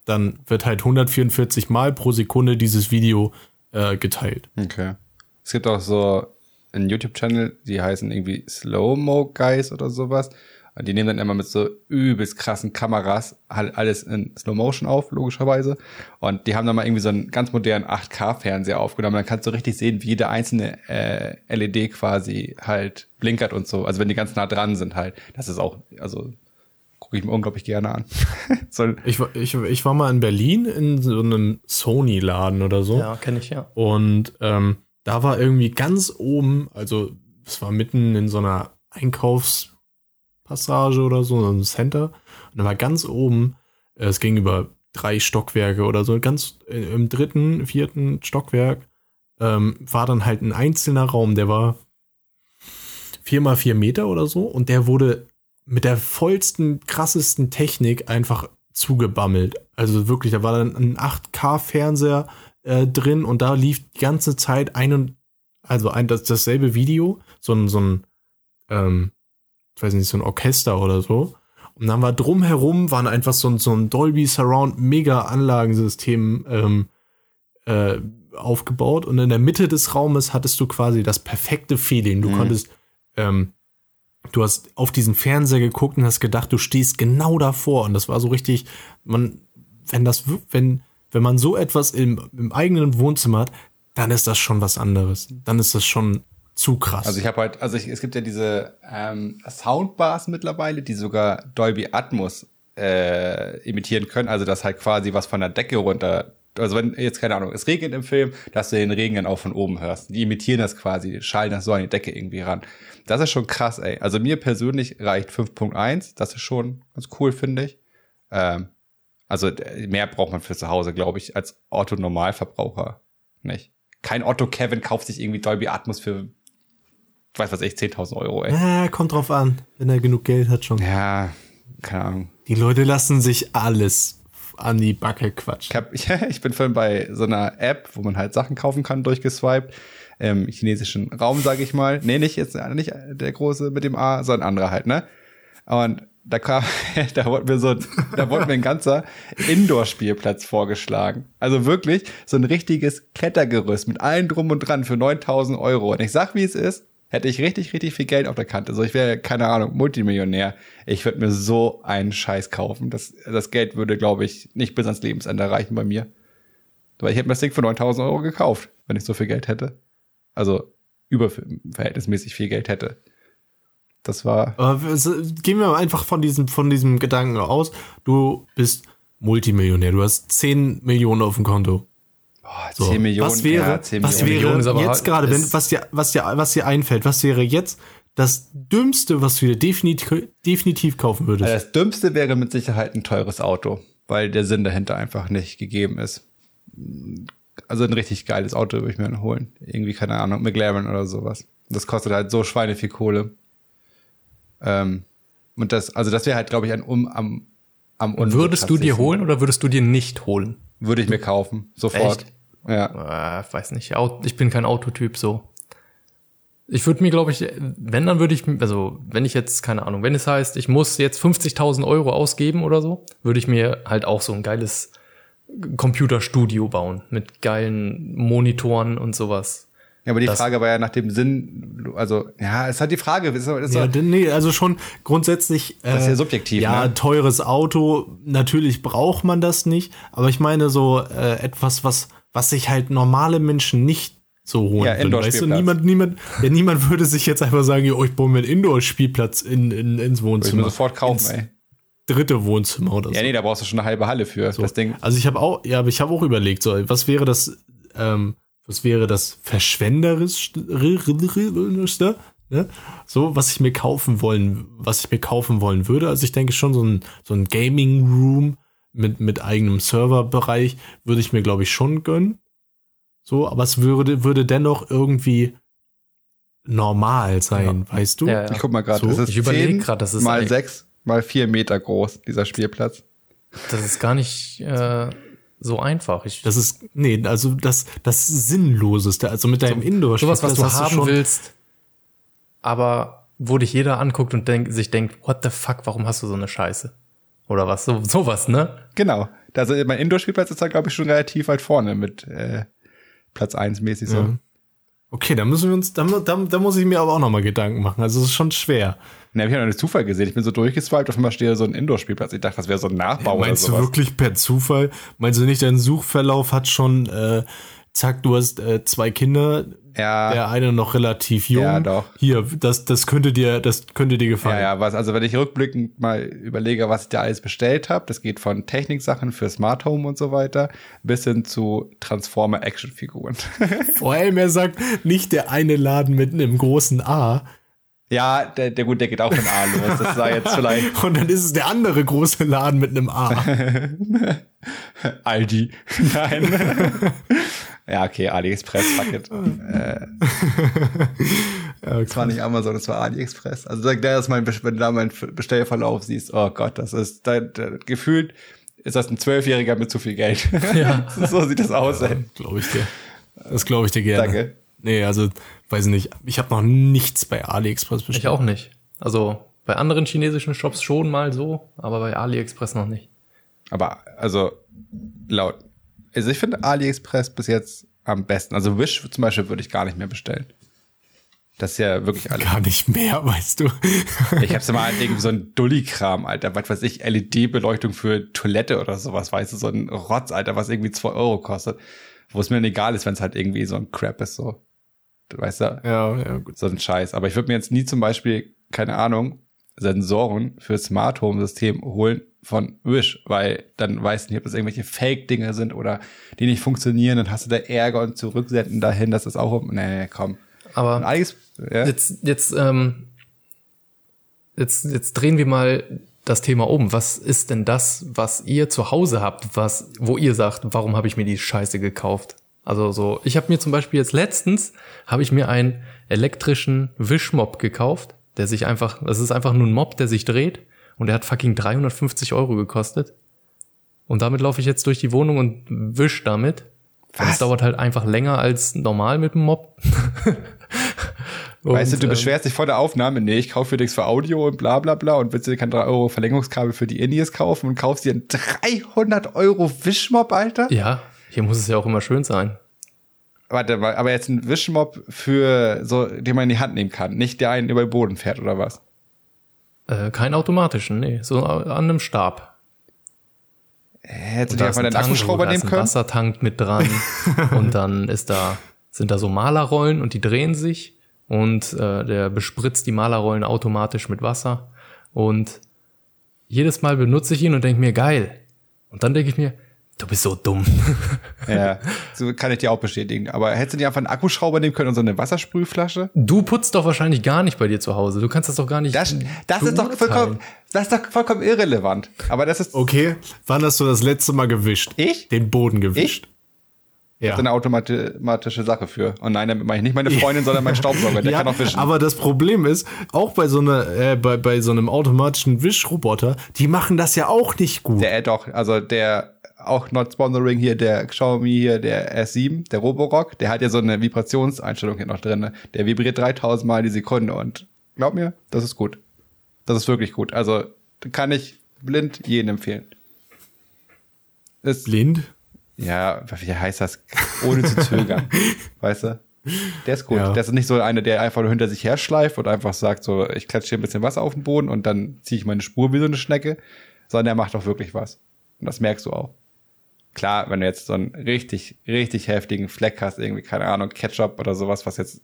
dann wird halt 144 Mal pro Sekunde dieses Video äh, geteilt. Okay. Es gibt auch so einen YouTube-Channel, die heißen irgendwie Slow-Mo Guys oder sowas. Und die nehmen dann immer mit so übelst krassen Kameras halt alles in Slow Motion auf, logischerweise. Und die haben dann mal irgendwie so einen ganz modernen 8K-Fernseher aufgenommen. Dann kannst du richtig sehen, wie jede einzelne äh, LED quasi halt blinkert und so. Also wenn die ganz nah dran sind halt. Das ist auch, also gucke ich mir unglaublich gerne an. so, Ich, war- ich, ich war mal in Berlin in so einem Sony-Laden oder so. Ja, kenne ich ja. Und ähm, da war irgendwie ganz oben, also es war mitten in so einer Einkaufspassage oder so, so einem Center. Und da war ganz oben, äh, es ging über drei Stockwerke oder so, ganz äh, im dritten, vierten Stockwerk ähm, war dann halt ein einzelner Raum, der war vier mal vier Meter oder so und der wurde mit der vollsten, krassesten Technik einfach zugebammelt. Also wirklich, da war dann ein 8K-Fernseher äh, drin und da lief die ganze Zeit ein und also ein das, dasselbe Video, so ein, so ein, ähm, ich weiß nicht, so ein Orchester oder so. Und dann war drumherum waren einfach so ein, so ein Dolby Surround Mega Anlagensystem ähm, äh, aufgebaut und in der Mitte des Raumes hattest du quasi das perfekte Feeling. Du Mhm. konntest, ähm, du hast auf diesen Fernseher geguckt und hast gedacht, du stehst genau davor und das war so richtig, man, wenn das, wenn, wenn man so etwas im, im eigenen Wohnzimmer hat, dann ist das schon was anderes. Dann ist das schon zu krass. Also ich habe halt, also ich, es gibt ja diese ähm, Soundbars mittlerweile, die sogar Dolby Atmos äh, imitieren können. Also das halt quasi was von der Decke runter. Also wenn jetzt keine Ahnung, es regnet im Film, dass du den Regen dann auch von oben hörst. Die imitieren das quasi, schallen das so an die Decke irgendwie ran. Das ist schon krass, ey. Also mir persönlich reicht 5.1. Das ist schon ganz cool, finde ich. Ähm, also mehr braucht man für zu Hause, glaube ich, als Otto-Normalverbraucher nicht. Kein Otto Kevin kauft sich irgendwie Dolby Atmos für weiß was ich, 10.000 Euro, ey. Ah, kommt drauf an, wenn er genug Geld hat schon. Ja, keine Ahnung. Die Leute lassen sich alles an die Backe Ich, quatschen. hab, ich, ich bin vorhin bei so einer App, wo man halt Sachen kaufen kann, durchgeswiped. Im chinesischen Raum, sage ich mal. Nee, nicht jetzt nicht der große mit dem A, sondern andere halt, ne? Und da kam, da wurde mir so, da wurde mir ein ganzer Indoor-Spielplatz vorgeschlagen. Also wirklich so ein richtiges Klettergerüst mit allem drum und dran für 9000 Euro. Und ich sag, wie es ist, hätte ich richtig, richtig viel Geld auf der Kante. Also ich wäre, keine Ahnung, Multimillionär. Ich würde mir so einen Scheiß kaufen. Das, das Geld würde, glaube ich, nicht bis ans Lebensende reichen bei mir. Weil ich hätte mir das Ding für 9000 Euro gekauft, wenn ich so viel Geld hätte. Also überverhältnismäßig viel Geld hätte. Das war, so, gehen wir einfach von diesem, von diesem Gedanken aus. Du bist Multimillionär. Du hast 10 Millionen auf dem Konto. So. 10 Millionen. was wäre, ja, 10 was Millionen. Wäre aber jetzt gerade, wenn, was dir, was dir, was dir einfällt, was wäre jetzt das Dümmste, was du dir definitiv, definitiv kaufen würdest? Also das Dümmste wäre mit Sicherheit ein teures Auto. weil der Sinn dahinter einfach nicht gegeben ist. Also ein richtig geiles Auto würde ich mir dann holen. Irgendwie, keine Ahnung, McLaren oder sowas. Das kostet halt so Schweine viel Kohle. Ähm, und das, also das wäre halt, glaube ich, ein um am, am Würdest du dir holen oder würdest du dir nicht holen? Würde ich mir kaufen, sofort. Echt? Ja. Äh, weiß nicht. Ich bin kein Autotyp so. Ich würde mir, glaube ich, wenn, dann würde ich, also wenn ich jetzt, keine Ahnung, wenn es heißt, ich muss jetzt 50.000 Euro ausgeben oder so, würde ich mir halt auch so ein geiles Computerstudio bauen mit geilen Monitoren und sowas. Ja, aber die Das- Frage war ja nach dem Sinn, also, ja, es hat die Frage, ist, ist Ja, nee, also schon grundsätzlich. Äh, Das ist ja subjektiv, Ja, ne? teures Auto, natürlich braucht man das nicht, aber ich meine so äh, etwas, was, was sich halt normale Menschen nicht so holen Ja, würden. Weißt du, niemand, niemand, ja, niemand würde sich jetzt einfach sagen, oh, ich baue mir einen Indoor-Spielplatz in, in, ins würde ich Wohnzimmer. sofort kaufen, ins ey. dritte Wohnzimmer oder so. Ja, nee, da brauchst du schon eine halbe Halle für, das Ding. Also ich habe auch, ja, aber ich habe auch überlegt, so, was wäre das, ähm, was wäre das verschwenderischste, ne? So, was ich mir kaufen wollen, was ich mir kaufen wollen würde. Also ich denke schon so ein, so ein Gaming Room mit, mit eigenem Serverbereich würde ich mir, glaube ich, schon gönnen. So, aber es würde, würde dennoch irgendwie normal sein, weißt du? Ja, ja. Ich guck mal gerade, So, es ist ich überleg 10 grad, das ist mal sechs mal vier Meter groß, dieser Spielplatz. Das ist gar nicht äh, so einfach. Ich, Das ist, nee, also das, das Sinnloseste. Also mit deinem indoor sowas, was du hast haben schon- willst, aber wo dich jeder anguckt und denk, sich denkt, what the fuck, warum hast du so eine Scheiße? Oder was? So, sowas, ne? Genau. Also mein Indoor-Spielplatz ist da, glaube ich, schon relativ weit vorne mit äh, Platz 1 mäßig so. Ja. Okay, da müssen wir uns, da, da, da muss ich mir aber auch nochmal Gedanken machen. Also es ist schon schwer. Ne, hab ich ja noch einen Zufall gesehen. Ich bin so durchgeswiped, auf einmal steht da so ein Indoor-Spielplatz. Ich dachte, das wäre so ein Nachbau oder Meinst du sowas. wirklich per Zufall? Meinst du nicht, dein Suchverlauf hat schon, äh, zack, du hast äh, zwei Kinder, Ja, der eine noch relativ jung. Ja, doch. Hier, das, das könnte dir, das könnte dir gefallen. ja, ja, was, also wenn ich rückblickend mal überlege, was ich da alles bestellt habe, das geht von Techniksachen für Smart Home und so weiter, bis hin zu Transformer-Action-Figuren. Vor allem, er sagt, nicht der eine Laden mit einem großen A. ja, der, der gut, der geht auch von A los. Das sei jetzt vielleicht Und dann ist es der andere große Laden mit einem A. Aldi. Nein. Ja, okay, AliExpress, fuck it. Äh, Das war nicht Amazon, das war AliExpress. Also da, da ist mein, wenn du da meinen Bestellverlauf siehst, oh Gott, das ist da, da, gefühlt ist das ein Zwölfjähriger mit zu viel Geld. Ja. so sieht das aus, ey. Glaube ich dir. Das glaube ich dir gerne. Danke. Nee, also, weiß nicht. Ich habe noch nichts bei AliExpress bestellt. Ich auch nicht. Also bei anderen chinesischen Shops schon mal so, aber bei AliExpress noch nicht. Aber also laut, also ich finde AliExpress bis jetzt am besten. Also Wish zum Beispiel würde ich gar nicht mehr bestellen. Das ist ja wirklich alles. Gar nicht mehr, weißt du. Ich hab's mal irgendwie so ein Dulli-Kram, Alter. Was weiß ich, LED-Beleuchtung für Toilette oder sowas, weißt du, so ein Rotz, Alter, was irgendwie zwei Euro kostet. Wo es mir dann egal ist, wenn es halt irgendwie so ein Crap ist, so. Weißt du, ja, ja, gut. so ein Scheiß. Aber ich würde mir jetzt nie zum Beispiel, keine Ahnung, Sensoren für Smart Home System holen von Wish, weil dann weißt du nicht, ob das irgendwelche Fake-Dinge sind oder die nicht funktionieren, dann hast du da Ärger und zurücksenden dahin, das ist auch, nee, komm. Und Aber alles, ja, jetzt, jetzt, ähm, jetzt, jetzt drehen wir mal das Thema um. Was ist denn das, was ihr zu Hause habt, was, wo ihr sagt, warum habe ich mir die Scheiße gekauft? Also so, ich habe mir zum Beispiel jetzt letztens habe ich mir einen elektrischen Wischmob gekauft, der sich einfach, das ist einfach nur ein Mob, der sich dreht und der hat fucking 350 Euro gekostet. Und damit laufe ich jetzt durch die Wohnung und wisch damit. Und Was? es dauert halt einfach länger als normal mit dem Mob. weißt du, Und, du ähm, beschwerst dich vor der Aufnahme, nee, ich kaufe für nichts für Audio und bla bla bla und willst dir kein 3 Euro Verlängerungskabel für die Indies kaufen und kaufst dir einen 300 Euro Wischmob, Alter? Ja, hier muss es ja auch immer schön sein. Warte mal, aber jetzt ein Wischmob für so, den man in die Hand nehmen kann, nicht der einen über den Boden fährt oder was? Äh, kein automatischen, nee, so an einem Stab. Dir da einfach ist ein deinen Tank, Akkuschrauber da ist nehmen ein können? Wassertank mit dran und dann ist da sind da so Malerrollen und die drehen sich und äh, der bespritzt die Malerrollen automatisch mit Wasser und jedes Mal benutze ich ihn und denke mir geil. Und dann denke ich mir, Du bist so dumm. Ja, so kann ich dir auch bestätigen. Aber hättest du dir einfach einen Akkuschrauber nehmen können und so eine Wassersprühflasche? Du putzt doch wahrscheinlich gar nicht bei dir zu Hause. Du kannst das doch gar nicht. Das, das ist doch vollkommen, das ist doch vollkommen irrelevant. Aber das ist Okay, wann hast du das letzte Mal gewischt? Ich? Den Boden gewischt? Ja. eine automatische Sache für. Und nein, damit meine ich nicht meine Freundin, sondern mein Staubsauger. Der ja, kann auch wischen. aber das Problem ist, auch bei so einer, äh, bei, bei so einem automatischen Wischroboter, die machen das ja auch nicht gut. Der äh, doch, also der auch not sponsoring hier, der Xiaomi hier, der S7, der Roborock, der hat ja so eine Vibrationseinstellung hier noch drin. ne? Der vibriert 3000 Mal die Sekunde und glaub mir, das ist gut. Das ist wirklich gut. Also kann ich blind jeden empfehlen. Ist, Blind? ja, wie heißt das? Ohne zu zögern. weißt du? Der ist gut. Ja. Der ist nicht so einer, der einfach nur hinter sich herschleift und einfach sagt so, ich klatsche hier ein bisschen Wasser auf den Boden und dann ziehe ich meine Spur wie so eine Schnecke, sondern der macht auch wirklich was. Und das merkst du auch. Klar, wenn du jetzt so einen richtig, richtig heftigen Fleck hast, irgendwie, keine Ahnung, Ketchup oder sowas, was jetzt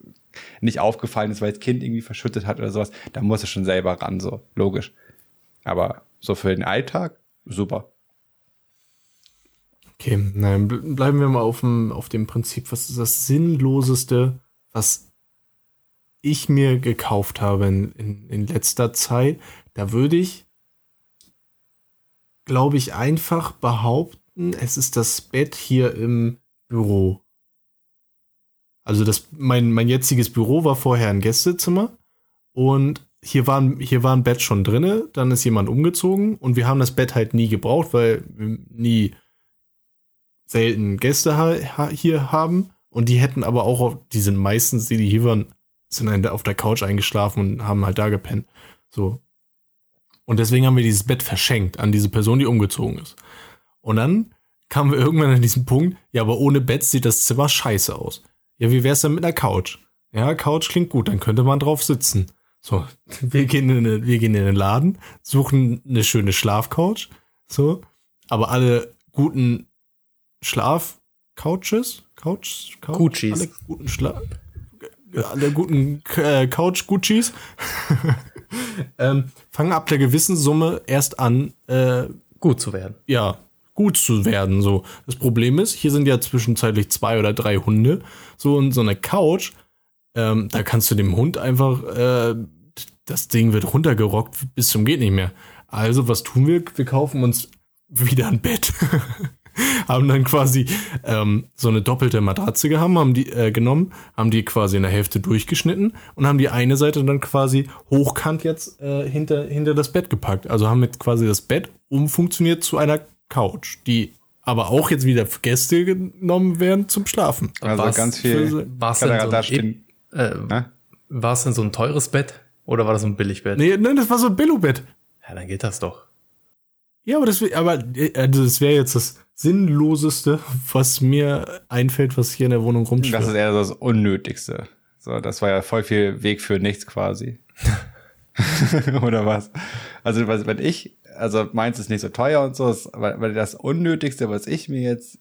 nicht aufgefallen ist, weil das Kind irgendwie verschüttet hat oder sowas, dann musst du schon selber ran, so, logisch. Aber so für den Alltag, super. Okay, nein, bl- bleiben wir mal auf dem, auf dem Prinzip. Was ist das Sinnloseste, was ich mir gekauft habe in, in, in letzter Zeit? Da würde ich, glaube ich, einfach behaupten, es ist das Bett hier im Büro. Also das, mein, mein jetziges Büro war vorher ein Gästezimmer und hier war, hier war ein Bett schon drinne, dann ist jemand umgezogen und wir haben das Bett halt nie gebraucht, weil wir nie selten Gäste ha hier haben und die hätten aber auch, auf, die sind meistens, die, die hier waren, sind auf der Couch eingeschlafen und haben halt da gepennt. So. Und deswegen haben wir dieses Bett verschenkt an diese Person, die umgezogen ist. Und dann kamen wir irgendwann an diesen Punkt, ja, aber ohne Bett sieht das Zimmer scheiße aus. Ja, wie wär's denn mit einer Couch? Ja, Couch klingt gut, dann könnte man drauf sitzen. So, wir gehen in, eine, wir gehen in den Laden, suchen eine schöne Schlafcouch, so, aber alle guten Schlaf-Couches, Couch, Couch, Guccis. alle guten Schlaf, alle guten äh, Couch-Guccis ähm, fangen ab der gewissen Summe erst an, äh, Gut zu werden. ja, gut zu werden. So, das Problem ist, hier sind ja zwischenzeitlich zwei oder drei Hunde. So und so eine Couch, ähm, da kannst du dem Hund einfach, äh, das Ding wird runtergerockt bis zum geht nicht mehr. Also was tun wir? Wir kaufen uns wieder ein Bett. haben dann quasi ähm, so eine doppelte Matratze gehabt, haben die äh, genommen, haben die quasi in der Hälfte durchgeschnitten und haben die eine Seite dann quasi hochkant jetzt äh, hinter, hinter das Bett gepackt. Also haben jetzt quasi das Bett umfunktioniert zu einer Couch, die aber auch jetzt wieder für Gäste genommen werden zum Schlafen. Also Was ganz viel war's denn so. Äh, war es denn so ein teures Bett oder war das so ein Billigbett? Nee, nein, das war so ein Billo-Bett. Ja, dann geht das doch. Ja, aber das, aber äh, also das wäre jetzt das Sinnloseste, was mir einfällt, was hier in der Wohnung Das rumsteht. ist eher das Unnötigste. So, das war ja voll viel Weg für nichts quasi. Oder was? Also, was- wenn ich, also meins ist nicht so teuer und so, ist- weil, weil das Unnötigste, was ich mir jetzt,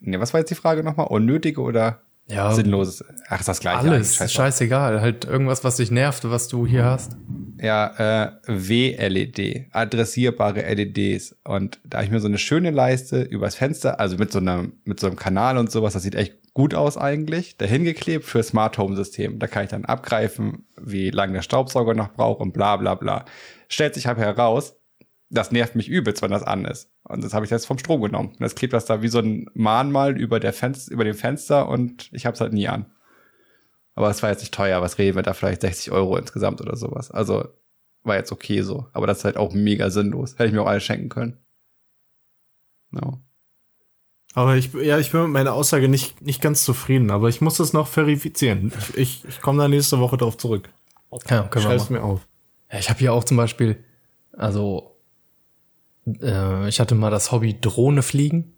nee, was war jetzt die Frage nochmal? Unnötige oder Ja, sinnloses? Ach, ist das gleiche. alles. eigentlich, scheiß drauf. scheißegal. Halt irgendwas, was dich nervt, was du hier hast. Ja, äh, WLED, adressierbare LEDs. Und da habe ich mir so eine schöne Leiste übers Fenster, also mit so einem, mit so einem Kanal und sowas, das sieht echt gut aus eigentlich, dahin geklebt für Smart Home System. Da kann ich dann abgreifen, wie lange der Staubsauger noch braucht und bla bla bla. Stellt sich halt heraus, das nervt mich übelst, wenn das an ist. Und das habe ich jetzt vom Strom genommen. Und das klebt das da wie so ein Mahnmal über, der Fenster, über dem Fenster und ich habe es halt nie an. Aber es war jetzt nicht teuer, was reden wir da vielleicht 60 Euro insgesamt oder sowas. Also war jetzt okay so. Aber das ist halt auch mega sinnlos. Hätte ich mir auch alles schenken können. No. Aber ich, ja, ich bin mit meiner Aussage nicht, nicht ganz zufrieden, aber ich muss das noch verifizieren. Ich, ich, ich komme da nächste Woche drauf zurück. Ja, können Schreib's mal. mir auf. Ja, ich habe hier auch zum Beispiel, also äh, ich hatte mal das Hobby Drohne fliegen.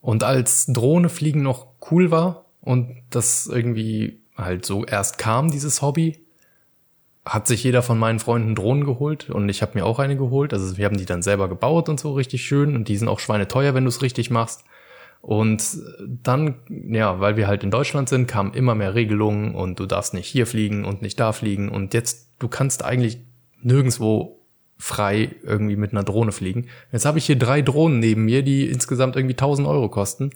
Und als Drohne fliegen noch cool war und das irgendwie halt so erst kam, dieses Hobby, hat sich jeder von meinen Freunden Drohnen geholt und ich habe mir auch eine geholt. Also wir haben die dann selber gebaut und so richtig schön und die sind auch schweineteuer, wenn du es richtig machst. Und dann, ja, weil wir halt in Deutschland sind, kamen immer mehr Regelungen und du darfst nicht hier fliegen und nicht da fliegen. Und jetzt, du kannst eigentlich nirgendwo frei irgendwie mit einer Drohne fliegen. Jetzt habe ich hier drei Drohnen neben mir, die insgesamt irgendwie 1000 Euro kosten.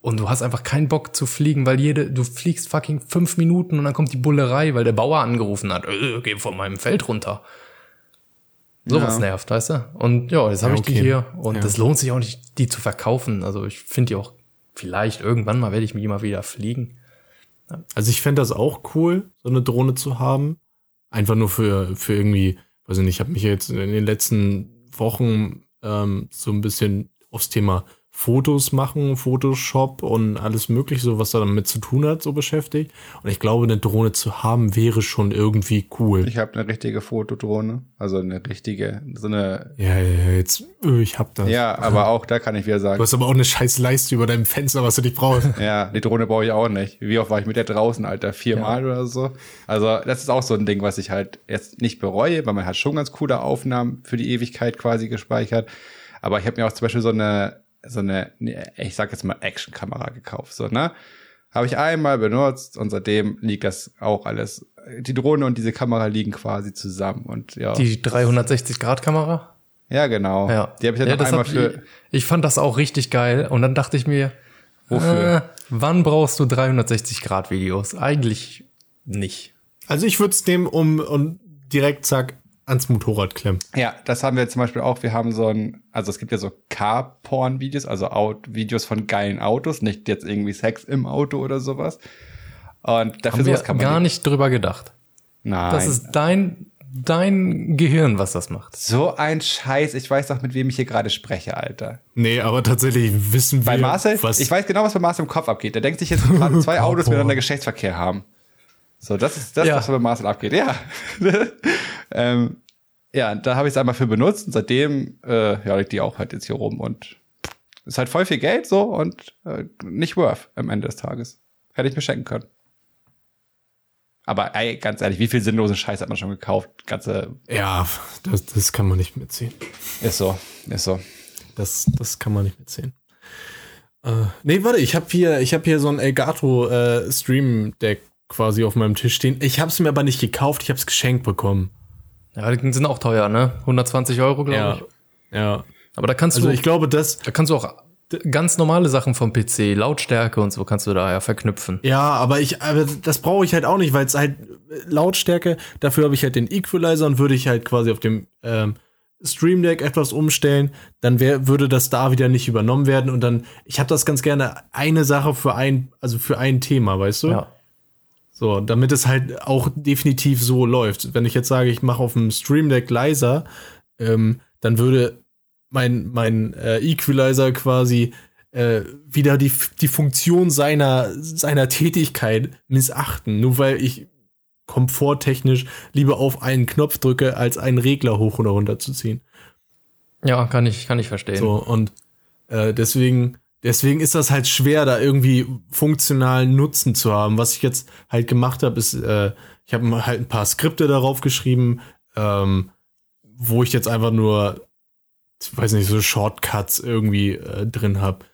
Und du hast einfach keinen Bock zu fliegen, weil jede, du fliegst fucking fünf Minuten und dann kommt die Bullerei, weil der Bauer angerufen hat, äh, geh von meinem Feld runter. Sowas Ja. nervt, weißt du? Und ja, jetzt habe Ja, ich die okay. hier und Ja. das lohnt sich auch nicht, die zu verkaufen. Also ich finde die auch, vielleicht irgendwann mal werde ich mich mal wieder fliegen. Also ich fände das auch cool, so eine Drohne zu haben. Einfach nur für, für irgendwie, nicht, ich habe mich jetzt in den letzten Wochen ähm, so ein bisschen aufs Thema Fotos machen, Photoshop und alles mögliche, so was da damit zu tun hat, so beschäftigt. Und ich glaube, eine Drohne zu haben, wäre schon irgendwie cool. Ich habe eine richtige Fotodrohne, also eine richtige, so eine. ja, ja, ja, jetzt, äh, ich hab das. Ja, aber auch da kann ich wieder Du sagen, hast aber auch eine scheiß Leiste über deinem Fenster, was du nicht brauchst. ja, die Drohne brauche ich auch nicht. Wie oft war ich mit der draußen, Alter? Viermal oder so. Also das ist auch so ein Ding, was ich halt jetzt nicht bereue, weil man hat schon ganz coole Aufnahmen für die Ewigkeit quasi gespeichert. Aber ich habe mir auch zum Beispiel so eine, so eine, ich sag jetzt mal Action-Kamera gekauft, so ne? Habe ich einmal benutzt und seitdem liegt das auch alles. Die Drohne und diese Kamera liegen quasi zusammen und ja. Die 360-Grad-Kamera? ja, genau. Ja. Die habe ich dann Ja, noch einmal für. Ich, ich fand das auch richtig geil. Und dann dachte ich mir, Wofür? Äh, wann brauchst du 360-Grad-Videos? Eigentlich nicht. Also ich würde es nehmen, um, um direkt, zack, ans Motorrad klemmen. Ja, das haben wir zum Beispiel auch. Wir haben so ein, also es gibt ja so Car-Porn-Videos, also Out Videos von geilen Autos, nicht jetzt irgendwie Sex im Auto oder sowas. Und dafür Haben sowas kann man gar nicht drüber gedacht. Nein. Das ist dein, dein Gehirn, was das macht. so ein Scheiß. Ich weiß doch, mit wem ich hier gerade spreche, Alter. Nee, aber tatsächlich wissen wir, Bei Marcel, was ich weiß genau, was bei Marcel im Kopf abgeht. Der denkt sich jetzt gerade zwei Autos miteinander Geschlechtsverkehr haben. So, das ist das, Ja. was bei Marcel abgeht. Ja. ähm, ja, da habe ich es einmal für benutzt und seitdem äh, ja, liegt die auch halt jetzt hier rum und ist halt voll viel Geld so und äh, nicht worth am Ende des Tages. Hätte ich mir schenken können. Aber ey, ganz ehrlich, wie viel sinnlosen Scheiß hat man schon gekauft? Ganze Ja, das, das kann man nicht mitziehen. ist so, ist so. Das, das kann man nicht mitziehen. Äh, nee, warte, ich habe hier, ich habe hier so ein Elgato äh, Stream Deck quasi auf meinem Tisch stehen. Ich habe es mir aber nicht gekauft, ich habe es geschenkt bekommen. Ja, die sind auch teuer, ne? 120 Euro, glaube ich. ja. Aber da kannst Also du, ich glaube, das, da kannst du auch ganz normale Sachen vom PC, Lautstärke und so kannst du da ja verknüpfen. ja, aber ich, aber das brauche ich halt auch nicht, weil es halt äh, Lautstärke. Dafür habe ich halt den Equalizer und würde ich halt quasi auf dem ähm, Stream Deck etwas umstellen, dann wär, würde das da wieder nicht übernommen werden und dann, ich habe das ganz gerne eine Sache für ein, also für ein Thema, weißt du? Ja. So, damit es halt auch definitiv so läuft. Wenn ich jetzt sage, ich mache auf dem Stream Deck leiser, ähm, dann würde mein, mein äh, Equalizer quasi äh, wieder die, die Funktion seiner, seiner Tätigkeit missachten. Nur weil ich komforttechnisch lieber auf einen Knopf drücke, als einen Regler hoch oder runter zu ziehen. Ja, kann ich, kann ich verstehen. So, und äh, deswegen, deswegen ist das halt schwer, da irgendwie funktionalen Nutzen zu haben. Was ich jetzt halt gemacht habe, ist, äh, ich habe halt ein paar Skripte darauf geschrieben, ähm, wo ich jetzt einfach nur, ich weiß nicht, so Shortcuts irgendwie äh, drin habe.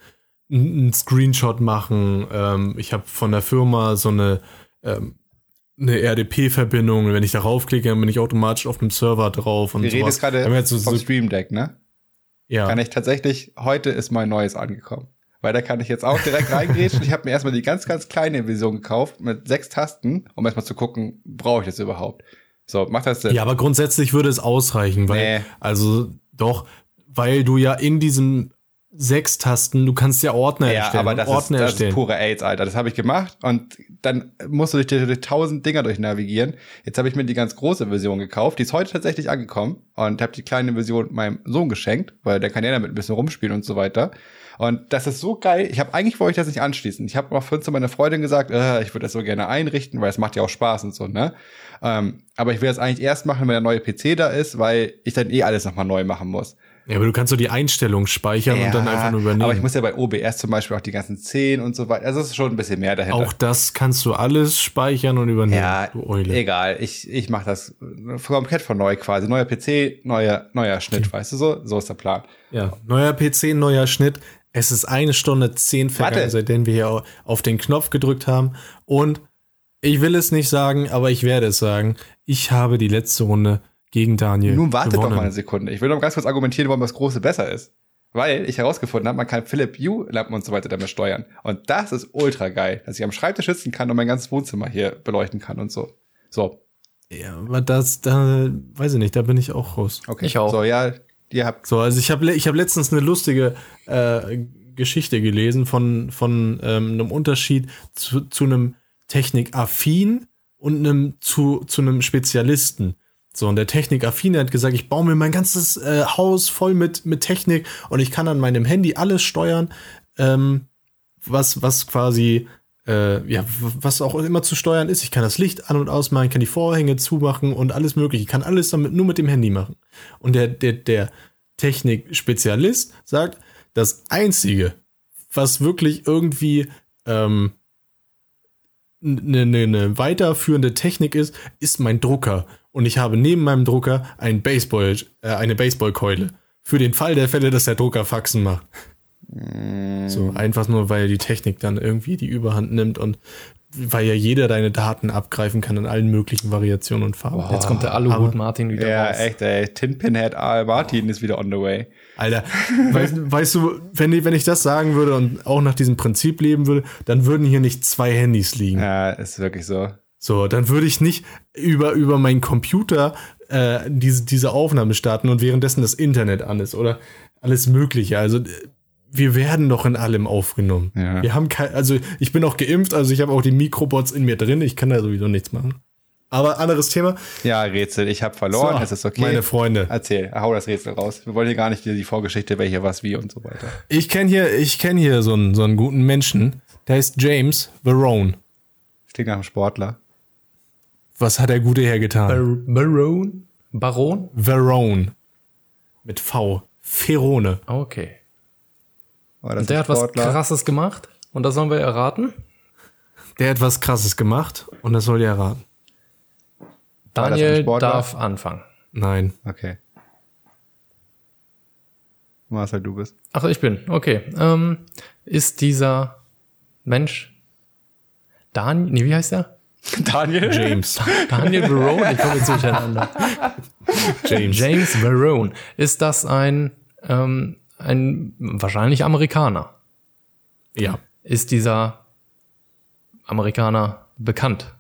Einen Screenshot machen. Ähm, ich habe von der Firma so eine ähm, eine RDP-Verbindung. Wenn ich darauf klicke, dann bin ich automatisch auf dem Server drauf und Wir reden jetzt gerade so, vom Stream Deck, ne? ja. kann ich tatsächlich, heute ist mein neues angekommen. Weil da kann ich jetzt auch direkt reingrätschen. Ich habe mir erstmal die ganz, ganz kleine Version gekauft mit sechs Tasten, um erstmal zu gucken, brauche ich das überhaupt? So, macht das Sinn? Ja, aber grundsätzlich würde es ausreichen, weil, Nee. also doch, weil du ja in diesem sechs Tasten, du kannst ja Ordner Ja, erstellen. aber das, Ordner ist, das erstellen. ist pure AIDS, Alter. Das habe ich gemacht und dann musst du durch, durch tausend Dinger durch navigieren. Jetzt habe ich mir die ganz große Version gekauft. Die ist heute tatsächlich angekommen und habe die kleine Version meinem Sohn geschenkt, weil der kann ja damit ein bisschen rumspielen und so weiter. Und das ist so geil. Ich habe eigentlich wollte ich das nicht anschließen. Ich habe auch vorhin zu meiner Freundin gesagt, äh, ich würde das so gerne einrichten, weil es macht ja auch Spaß und so, ne? Ähm, aber ich will das eigentlich erst machen, wenn der neue PC da ist, weil ich dann eh alles nochmal neu machen muss. ja, aber du kannst so die Einstellung speichern und dann einfach nur übernehmen. Aber ich muss ja bei OBS zum Beispiel auch die ganzen Szenen und so weiter. Also es ist schon ein bisschen mehr dahinter. auch das kannst du alles speichern und übernehmen, ja, egal. Ich, ich mache das komplett von neu quasi. Neuer PC, neuer, neuer Schnitt, weißt du so? So ist der Plan. Ja, neuer PC, neuer Schnitt. Es ist eine Stunde zehn vergangen, Warte. seitdem wir hier auf den Knopf gedrückt haben. Und ich will es nicht sagen, aber ich werde es sagen. Ich habe die letzte Runde gegen Daniel. Nun wartet doch gewonnen. mal eine Sekunde. Ich will noch ganz kurz argumentieren, warum das Große besser ist. Weil ich herausgefunden habe, man kann Philips Hue Lampen und so weiter damit steuern. Und das ist ultra geil, dass ich am Schreibtisch sitzen kann und mein ganzes Wohnzimmer hier beleuchten kann und so. So, Ja, aber das, da, weiß ich nicht, da bin ich auch raus. okay. Ich auch. So, ja, ihr So, also ich habe ich hab letztens eine lustige äh, Geschichte gelesen von, von ähm, einem Unterschied zu, zu einem Technikaffin und einem zu, zu einem Spezialisten. So, und der Technikaffine hat gesagt, ich baue mir mein ganzes äh, Haus voll mit, mit Technik und ich kann an meinem Handy alles steuern, ähm, was, was quasi, äh, ja, was auch immer zu steuern ist. Ich kann das Licht an- und ausmachen, kann die Vorhänge zumachen und alles mögliche. Ich kann alles damit nur mit dem Handy machen. Und der, der, der Technikspezialist sagt, das Einzige, was wirklich irgendwie ähm, eine, ne, ne weiterführende Technik ist, ist mein Drucker. Und ich habe neben meinem Drucker ein Baseball, äh, eine Baseballkeule. Für den Fall der Fälle, dass der Drucker Faxen macht. So, einfach nur, weil die Technik dann irgendwie die Überhand nimmt und weil ja jeder deine Daten abgreifen kann in allen möglichen Variationen und Farben. Jetzt kommt der Aluhut Martin wieder ja raus. echt, ey. Tinpinhead A. Martin ist wieder on the way. Alter, weißt, weißt du, wenn ich, wenn ich das sagen würde und auch nach diesem Prinzip leben würde, dann würden hier nicht zwei Handys liegen. Ja, ist wirklich so. So, dann würde ich nicht über, über meinen Computer äh, diese, diese Aufnahme starten und währenddessen das Internet an ist oder alles Mögliche. Also wir werden doch in allem aufgenommen. Ja. Wir haben kein, also ich bin auch geimpft, also ich habe auch die Mikrobots in mir drin, ich kann da sowieso nichts machen. Aber anderes Thema. Ja, Rätsel, ich habe verloren, So, es ist okay. Meine Freunde. Erzähl, hau das Rätsel raus. Wir wollen hier gar nicht die, Vorgeschichte, welche was wie und so weiter. Ich kenne hier, ich kenne hier so einen, so einen guten Menschen, der heißt James Verone. Klingt nach einem Sportler. Was hat der gute Herr getan? Bar Baron? Baron? Verone. Mit V. Ferone. Okay. Und der hat was krasses gemacht. Und das sollen wir erraten? Der hat was krasses gemacht und das soll ihr erraten. Daniel darf anfangen. Nein. Okay. Marcel, du bist. Ach, ich bin. Okay. Ähm, ist dieser Mensch Dan, nee, wie heißt der? Daniel? James. Daniel Verone? Ich komme jetzt durcheinander. James. James Verone. Ist das ein, ähm, ein wahrscheinlich Amerikaner? Ja. Ist dieser Amerikaner bekannt?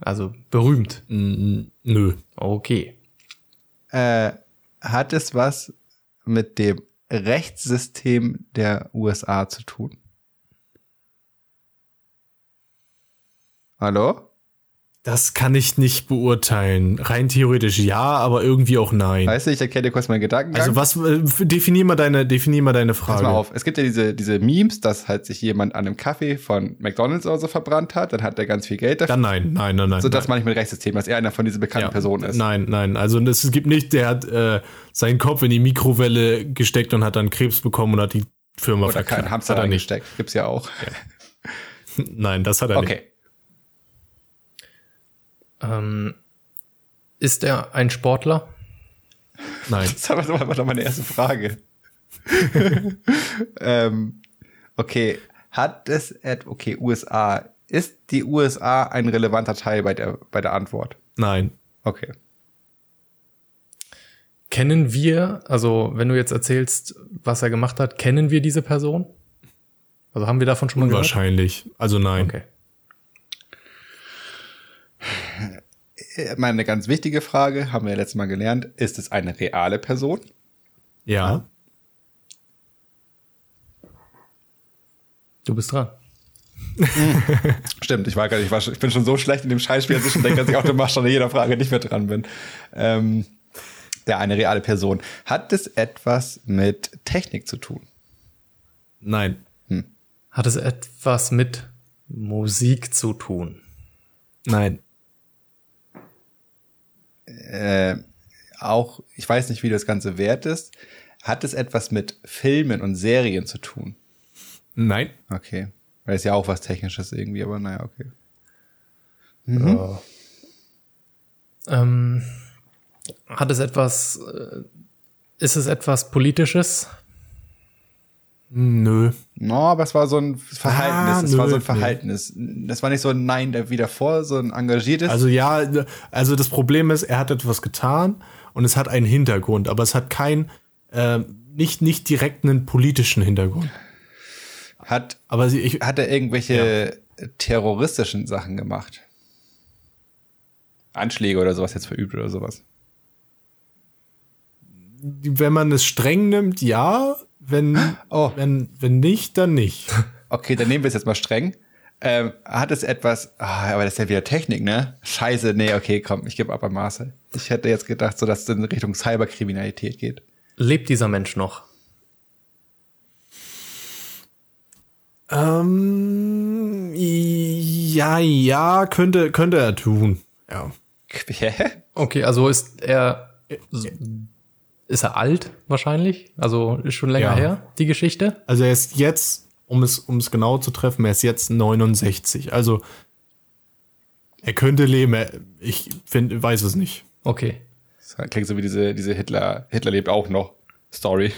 Also berühmt? Nö. Okay. Äh, hat es was mit dem Rechtssystem der USA zu tun? Hallo? Das kann ich nicht beurteilen. Rein theoretisch ja, aber irgendwie auch nein. Weißt du, ich erkenne dir kurz meinen Gedankengang. Also was, äh, definier mal deine, definier mal deine Pass Frage. mal auf, es gibt ja diese, diese Memes, dass halt sich jemand an einem Kaffee von McDonalds oder so verbrannt hat, dann hat er ganz viel Geld dafür. Dann nein, nein, nein, nein. so, das meine ich mit Rechtssystem, dass er einer von diesen bekannten Ja. Personen ist. Nein, nein. Also es gibt nicht, der hat äh, seinen Kopf in die Mikrowelle gesteckt und hat dann Krebs bekommen und hat die Firma Oder verklagt. kein Hamster Hat er nicht. reingesteckt. Gibt's ja auch. Nein, das hat er nicht. Okay. Ähm, ist er ein Sportler? Nein. Das war doch meine erste Frage. ähm, okay. Hat es, okay, USA. Ist die USA ein relevanter Teil bei der, bei der Antwort? Nein. Okay. Kennen wir, also wenn du jetzt erzählst, was er gemacht hat, kennen wir diese Person? Also haben wir davon schon mal gehört? Unwahrscheinlich. Also nein. Okay. Meine ganz wichtige Frage, haben wir ja letztes Mal gelernt, ist es eine reale Person? Ja. Du bist dran. Stimmt, ich war gerade, ich, war, schon- ich bin schon so schlecht in dem Scheißspiel, dass ich schon denke, dass ich automatisch an jeder Frage nicht mehr dran bin. Ähm, ja, eine reale Person. Hat es etwas mit Technik zu tun? Nein. Hat es etwas mit Musik zu tun? Nein. Äh, auch, ich weiß nicht, wie das Ganze wert ist. Hat es etwas mit Filmen und Serien zu tun? Nein. Okay. Weil es ja auch was Technisches irgendwie, aber naja, okay. Ähm, hat es etwas, äh, ist es etwas Politisches? Nö. No, aber es war so ein Verhaltenis. Ah, es war so ein nö, Verhaltenis. Das war nicht so ein Nein der wieder vor, so ein engagiertes. Also ja, also das Problem ist, er hat etwas getan und es hat einen Hintergrund, aber es hat keinen, äh, nicht, nicht direkt einen politischen Hintergrund. hat, Aber sie- ich, hat er irgendwelche terroristischen Sachen gemacht? Anschläge oder sowas jetzt verübt oder sowas? wenn man es streng nimmt, ja. Wenn, Oh. wenn, wenn nicht, dann nicht. Okay, dann nehmen wir es jetzt mal streng. Ähm, hat es etwas, ah, aber das ist ja wieder Technik, ne? Scheiße, nee, okay, komm, ich gebe ab an Marcel. Ich hätte jetzt gedacht, so dass es in Richtung Cyberkriminalität geht. Lebt dieser Mensch noch? ähm, ja, ja, könnte, könnte er tun. Ja. Okay, also ist er ist er alt wahrscheinlich? Also ist schon länger Ja. her die Geschichte? Also er ist jetzt, um es, um es genau zu treffen, er ist jetzt 69. Also er könnte leben. Er, ich finde, weiß es nicht. Okay. Das klingt so wie diese, diese Hitler, Hitler lebt auch noch Story.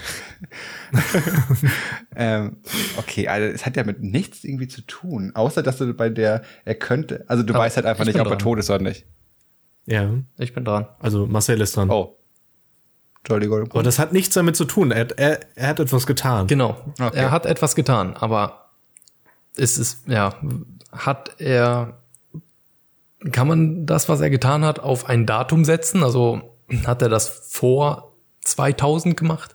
ähm, okay, also es hat ja mit nichts irgendwie zu tun, außer dass du bei der, er könnte, also du Aber weißt halt einfach ich nicht, ob er dran. tot ist oder nicht. Ja. Ich bin dran. Also Marcel ist dran. Oh. Entschuldigung. Aber das hat nichts damit zu tun. Er, hat- er, er hat etwas getan. Genau. Okay. Er hat etwas getan, aber es ist, ja, hat er, kann man das, was er getan hat, auf ein Datum setzen? Also hat er das vor 2000 gemacht?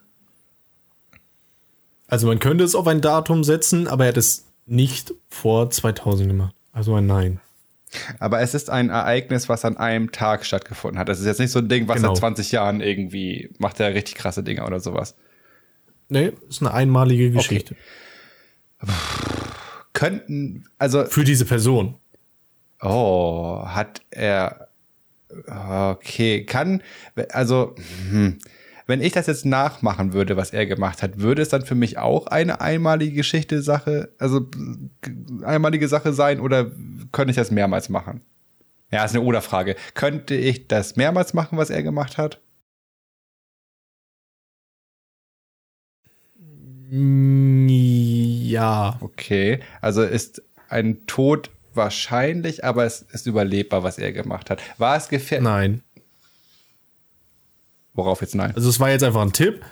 Also man könnte es auf ein Datum setzen, aber er hat es nicht vor 2000 gemacht. Also ein Nein. Aber es ist ein Ereignis, was an einem Tag stattgefunden hat. Das ist jetzt nicht so ein Ding, was Genau. seit 20 Jahren irgendwie macht er richtig krasse Dinge oder sowas. Nee, ist eine einmalige Geschichte. Könnten, also, Für diese Person. oh, hat er, okay, kann, also, hm, wenn ich das jetzt nachmachen würde, was er gemacht hat, würde es dann für mich auch eine einmalige Geschichte Sache, also einmalige Sache sein oder könnte ich das mehrmals machen? Ja, ist eine Oder-Frage. Könnte ich das mehrmals machen, was er gemacht hat? Ja. Okay, also ist ein Tod wahrscheinlich, aber es ist überlebbar, was er gemacht hat. War es gefährlich? Nein. Worauf jetzt nein? Also es war jetzt einfach ein Tipp.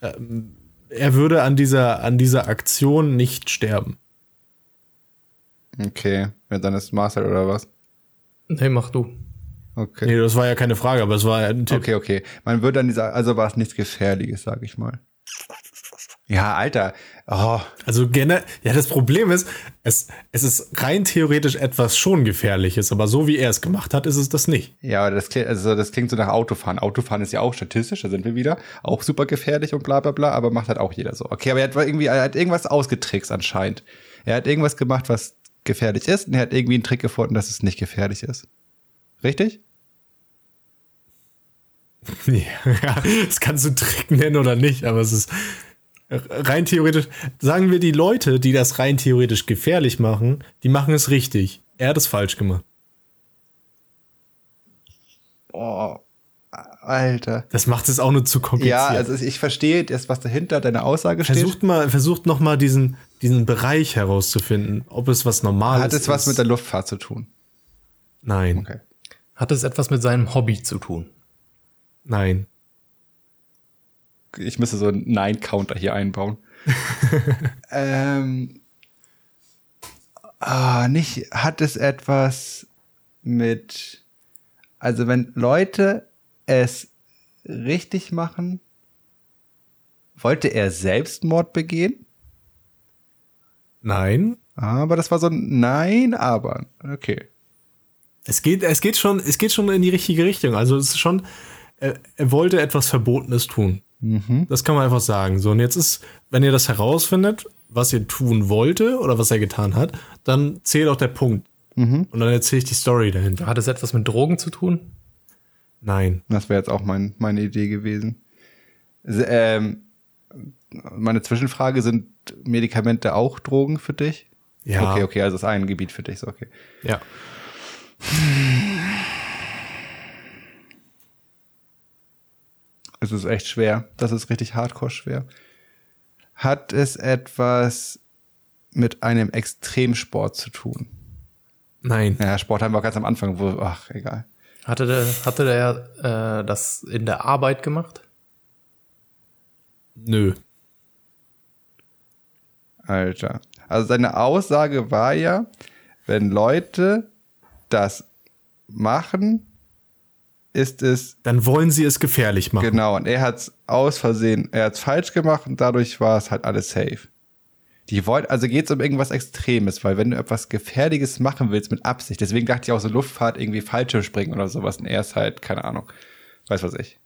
Ähm, Er würde an dieser, an dieser Aktion nicht sterben. Okay, ja, dann ist Marcel oder was? Nee, mach du. Okay. Nee, das war ja keine Frage, aber es war ein Tipp. Okay, okay. Man würde dann dieser, also war es nichts Gefährliches, sag ich mal. Ja, Alter. Oh, Also generell, ja, das Problem ist, es, es ist rein theoretisch etwas schon Gefährliches, aber so wie er es gemacht hat, ist es das nicht. ja, das klingt, also das klingt so nach Autofahren. Autofahren ist ja auch statistisch, da sind wir wieder. Auch super gefährlich und bla bla bla, aber macht halt auch jeder so. Okay, aber er hat irgendwie, er hat irgendwas ausgetrickst anscheinend. Er hat irgendwas gemacht, was gefährlich ist und er hat irgendwie einen Trick gefunden, dass es nicht gefährlich ist. Richtig? Ja, das kannst du Trick nennen oder nicht, aber es ist rein theoretisch, sagen wir die Leute, die das rein theoretisch gefährlich machen, die machen es richtig. Er hat es falsch gemacht. Oh, Alter. Das macht es auch nur zu kompliziert. Ja, also ich verstehe das, was dahinter deine Aussage steht. versucht mal, versucht noch mal diesen, diesen Bereich herauszufinden, ob es was Normales Hat es was ist. mit der Luftfahrt zu tun? Nein, Okay. Hat es etwas mit seinem Hobby zu tun? nein. Ich müsste so einen Nein-Counter hier einbauen. ähm, ah, nicht, hat es etwas mit, also wenn Leute es richtig machen, wollte er Selbstmord begehen? Nein. Aber das war so ein Nein, aber. Okay. Es geht, es geht schon, es geht schon in die richtige Richtung. Also es ist schon, er, er wollte etwas Verbotenes tun. Das kann man einfach sagen. So, und jetzt ist, wenn ihr das herausfindet, was ihr tun wollte oder was er getan hat, dann zählt auch der Punkt. Und dann erzähle ich die Story dahinter. Hat es etwas mit Drogen zu tun? Nein. Das wäre jetzt auch mein, meine Idee gewesen. Ähm, meine Zwischenfrage, sind Medikamente auch Drogen für dich? Ja. Okay, okay, also ist ein Gebiet für dich, so okay. Ja. Es ist echt schwer. Das ist richtig hardcore schwer. Hat es etwas mit einem Extremsport zu tun? Nein. Ja, Sport haben wir ganz am Anfang, wo, ach, egal. Hatte der, hatte der äh, das in der Arbeit gemacht? Nö. Alter. Also seine Aussage war ja, wenn Leute das machen, ist es Dann wollen sie es gefährlich machen. genau. Und er hat's aus Versehen, er hat's falsch gemacht und dadurch war es halt alles safe. Die wollen, also geht's um irgendwas Extremes, weil wenn du etwas Gefährliches machen willst mit Absicht, deswegen dachte ich auch so Luftfahrt irgendwie Fallschirmspringen oder sowas und er ist halt, keine Ahnung, weiß was ich.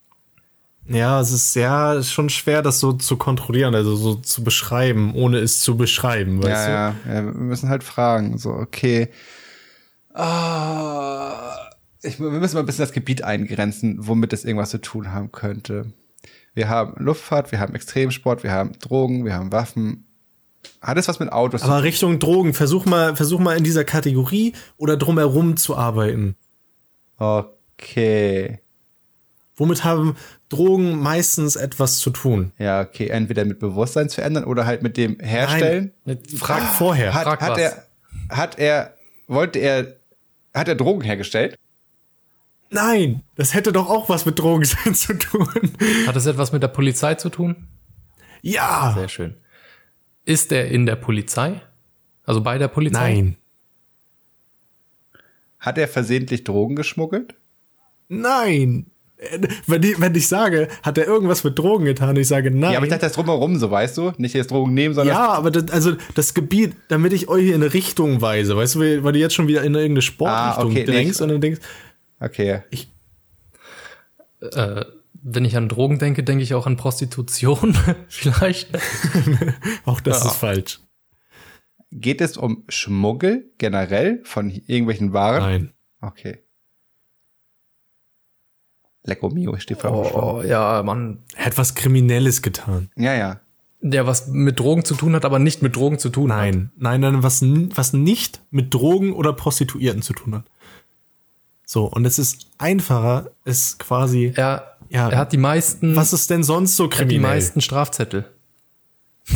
Ja, es ist ja ist schon schwer, das so zu kontrollieren, also so zu beschreiben, ohne es zu beschreiben, weißt Ja, ja, ja, wir müssen halt fragen, so, okay. Ah, ich, wir müssen mal ein bisschen das Gebiet eingrenzen, womit es irgendwas zu tun haben könnte. Wir haben Luftfahrt, wir haben Extremsport, wir haben Drogen, wir haben Waffen. Hat es was mit Autos? Aber Richtung Drogen, versuch mal, versuch mal in dieser Kategorie oder drumherum zu arbeiten. Okay. Womit haben Drogen meistens etwas zu tun? Ja, okay. Entweder mit Bewusstsein zu ändern oder halt mit dem Herstellen. Mit, Frag vorher. Hat, Frag hat was. er, hat er, wollte er, hat er Drogen hergestellt? Nein, das hätte doch auch was mit Drogen sein zu tun. Hat es etwas mit der Polizei zu tun? Ja. Sehr schön. Ist er in der Polizei? Also bei der Polizei? Nein. Hat er versehentlich Drogen geschmuggelt? Nein. Äh, Wenn ich, wenn ich sage, hat er irgendwas mit Drogen getan, ich sage nein. Ja, aber ich dachte, das drumherum so, weißt du? Nicht jetzt Drogen nehmen, sondern Ja, aber das, also das Gebiet, damit ich euch in eine Richtung weise, weißt du, weil du jetzt schon wieder in irgendeine Sportrichtung Ah, okay, nee, denkst ich- und dann denkst, Okay. Äh, wenn ich an Drogen denke, denke ich auch an Prostitution. Vielleicht. auch das Ja. ist falsch. Geht es um Schmuggel generell von irgendwelchen Waren? Nein. Okay. Lecco mio, ich stehe vor Oh, ja, Mann. Er hat was Kriminelles getan. Ja, ja. Der was mit Drogen zu tun hat, aber nicht mit Drogen zu tun hat. Nein, nein, nein, was, was nicht mit Drogen oder Prostituierten zu tun hat. So, und es ist einfacher, es quasi. Er, Ja. er hat die meisten, Was ist denn sonst so er hat die kriminell? meisten Strafzettel.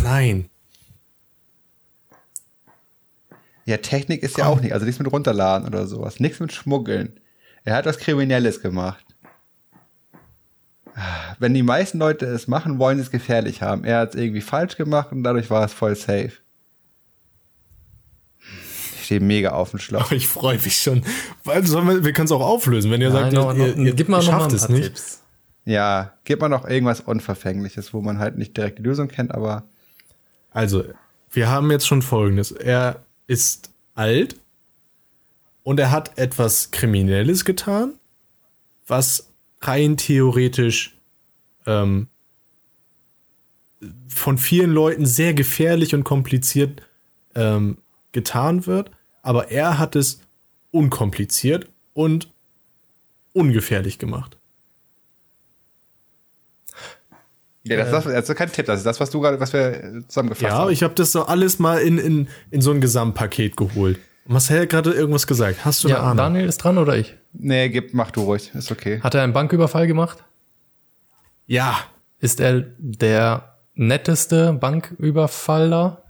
Nein. Ja, Technik ist ja auch nicht, also nichts mit runterladen oder sowas. Nichts mit Schmuggeln. Er hat was Kriminelles gemacht. Wenn die meisten Leute es machen, wollen sie es gefährlich haben. Er hat es irgendwie falsch gemacht und dadurch war es voll safe. Ich stehe mega auf dem Schlauch. Ich freue mich schon. Wir, wir können es auch auflösen, wenn ihr sagt, noch, ihr, noch, ihr, gib mal ihr noch mal schafft es nicht. Tipps. Ja, gib mal noch irgendwas Unverfängliches, wo man halt nicht direkt die Lösung kennt, aber Also, wir haben jetzt schon Folgendes. Er ist alt und er hat etwas Kriminelles getan, was rein theoretisch ähm, von vielen Leuten sehr gefährlich und kompliziert ähm, getan wird, aber er hat es unkompliziert und ungefährlich gemacht. ja, das, ist das, das ist kein Tipp, das ist das, was du gerade, was wir zusammengefasst Ja, haben. ich habe das so alles mal in, in, in so ein Gesamtpaket geholt. Marcel hat gerade irgendwas gesagt. Hast du eine Ja, Ahnung? Daniel ist dran oder ich? Nee, gib, mach du ruhig, ist okay. Hat er einen Banküberfall gemacht? Ja. Ist er der netteste Banküberfaller?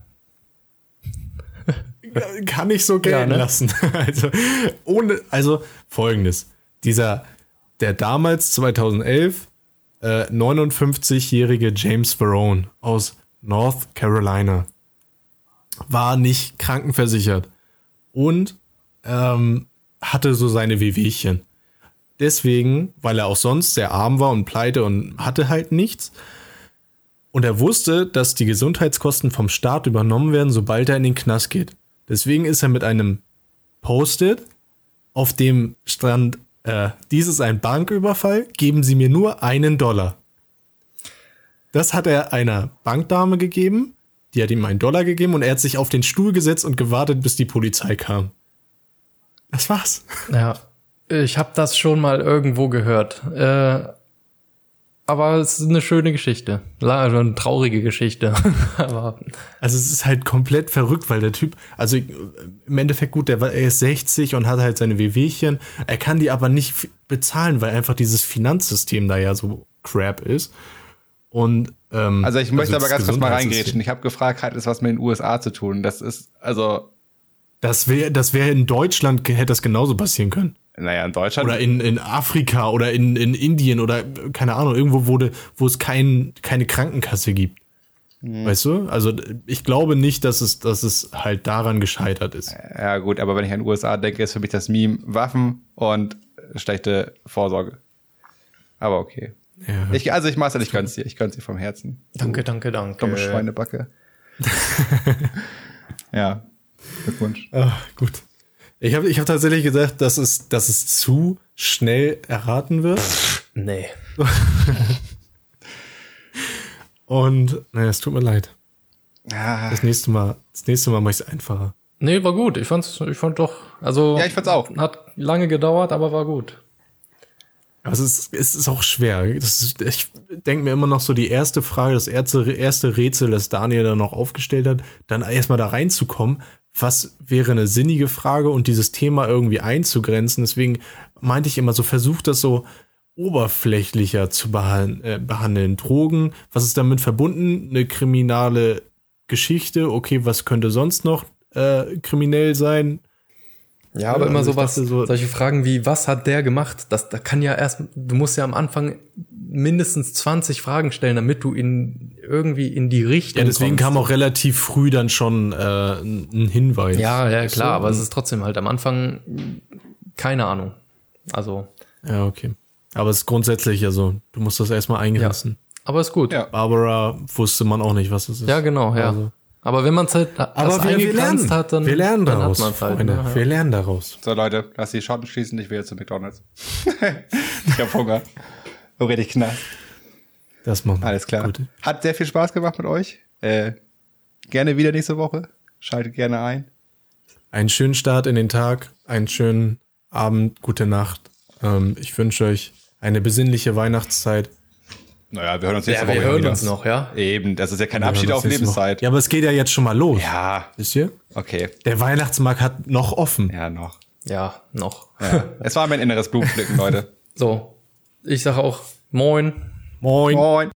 Kann ich so gelten Ja, ne? lassen. Also, ohne, also folgendes. Dieser, der damals 2011 äh, 59-jährige James Verone aus North Carolina war nicht krankenversichert und ähm, hatte so seine Wehwehchen. Deswegen, weil er auch sonst sehr arm war und pleite und hatte halt nichts. Und er wusste, dass die Gesundheitskosten vom Staat übernommen werden, sobald er in den Knast geht. Deswegen ist er mit einem Post-it auf dem Strand, äh, dies ist ein Banküberfall, geben Sie mir nur einen Dollar. Das hat er einer Bankdame gegeben, die hat ihm einen Dollar gegeben und er hat sich auf den Stuhl gesetzt und gewartet, bis die Polizei kam. Das war's. Ja, ich habe das schon mal irgendwo gehört. Äh, aber es ist eine schöne Geschichte. Also eine traurige Geschichte. aber Also es ist halt komplett verrückt, weil der Typ, also im Endeffekt gut, der war, er ist 60 und hat halt seine Wehwehchen. Er kann die aber nicht bezahlen, weil einfach dieses Finanzsystem da ja so crap ist. Und Ähm, Also ich möchte das aber ganz kurz mal reingrätschen. Ich habe gefragt, hat es was mit den USA zu tun? Das ist, also, Das wäre das wär in Deutschland, hätte das genauso passieren können. Naja, in Deutschland. Oder in, in Afrika oder in, in Indien oder keine Ahnung, irgendwo, wo, de, wo es kein, keine Krankenkasse gibt. Weißt du? Also ich glaube nicht, dass es, dass es halt daran gescheitert ist. ja gut, aber wenn ich an den USA denke, ist für mich das Meme Waffen und schlechte Vorsorge. Aber okay. Ja. Ich, also ich Marcel, ich gönn's dir. Ich gönn's dir vom Herzen. Danke, danke, danke. Dumme Schweinebacke. ja. Glückwunsch. Ah, gut. Ich habe ich hab tatsächlich gedacht, dass es, dass es zu schnell erraten wird. Nee. Und naja, es tut mir leid. Ah. Das nächste Mal, das nächste Mal mache ich es einfacher. Nee, war gut. Ich fand's, ich fand doch, also. Ja, ich fand's auch. Hat lange gedauert, aber war gut. Aber es ist, es ist auch schwer. Das ist, ich denke mir immer noch so die erste Frage, das erste, erste Rätsel, das Daniel dann noch aufgestellt hat, dann erstmal da reinzukommen. Was wäre eine sinnige Frage und dieses Thema irgendwie einzugrenzen? Deswegen meinte ich immer so, versucht das so oberflächlicher zu äh, behandeln. Drogen, was ist damit verbunden? Eine kriminale Geschichte. Okay, was könnte sonst noch äh, kriminell sein? Ja, aber Ja, immer also sowas, so- solche Fragen wie, was hat der gemacht? Das, da kann ja erst, du musst ja am Anfang mindestens 20 Fragen stellen, damit du in, irgendwie in die Richtung Ja, deswegen kommst. kam auch relativ früh dann schon äh, ein Hinweis. Ja, ja, klar, du? aber es ist trotzdem halt am Anfang keine Ahnung. Also, Ja, okay. Aber es ist grundsätzlich, also, du musst das erstmal eingrenzen. aber ist gut. Ja. Barbara wusste man auch nicht, was es ist. Ja, genau, ja. Also- aber wenn man es halt Aber wir, wir lernen. hat, dann, wir lernen dann daraus, hat man's halt. Freunde. Ja. Wir lernen daraus. So, Leute, lass die Schotten schließen. Ich will jetzt zu McDonalds. ich hab Hunger. So richtig knapp. Das machen wir. Alles klar. Gut. Hat sehr viel Spaß gemacht mit euch. Äh, gerne wieder nächste Woche. Schaltet gerne ein. Einen schönen Start in den Tag, einen schönen Abend, gute Nacht. Ähm, ich wünsche euch eine besinnliche Weihnachtszeit. Naja, wir hören uns Ja, nächste wir Woche hören wieder. uns noch, ja? Eben, das ist ja kein Wir Abschied hören auf. Lebenszeit. Ja, aber es geht ja jetzt schon mal los. Ja, Wisst ihr? okay. Der Weihnachtsmarkt hat noch offen. Ja, noch. Ja, noch. Ja. es war mein inneres Blumenpflücken, Leute. So, ich sage auch Moin. Moin. Moin.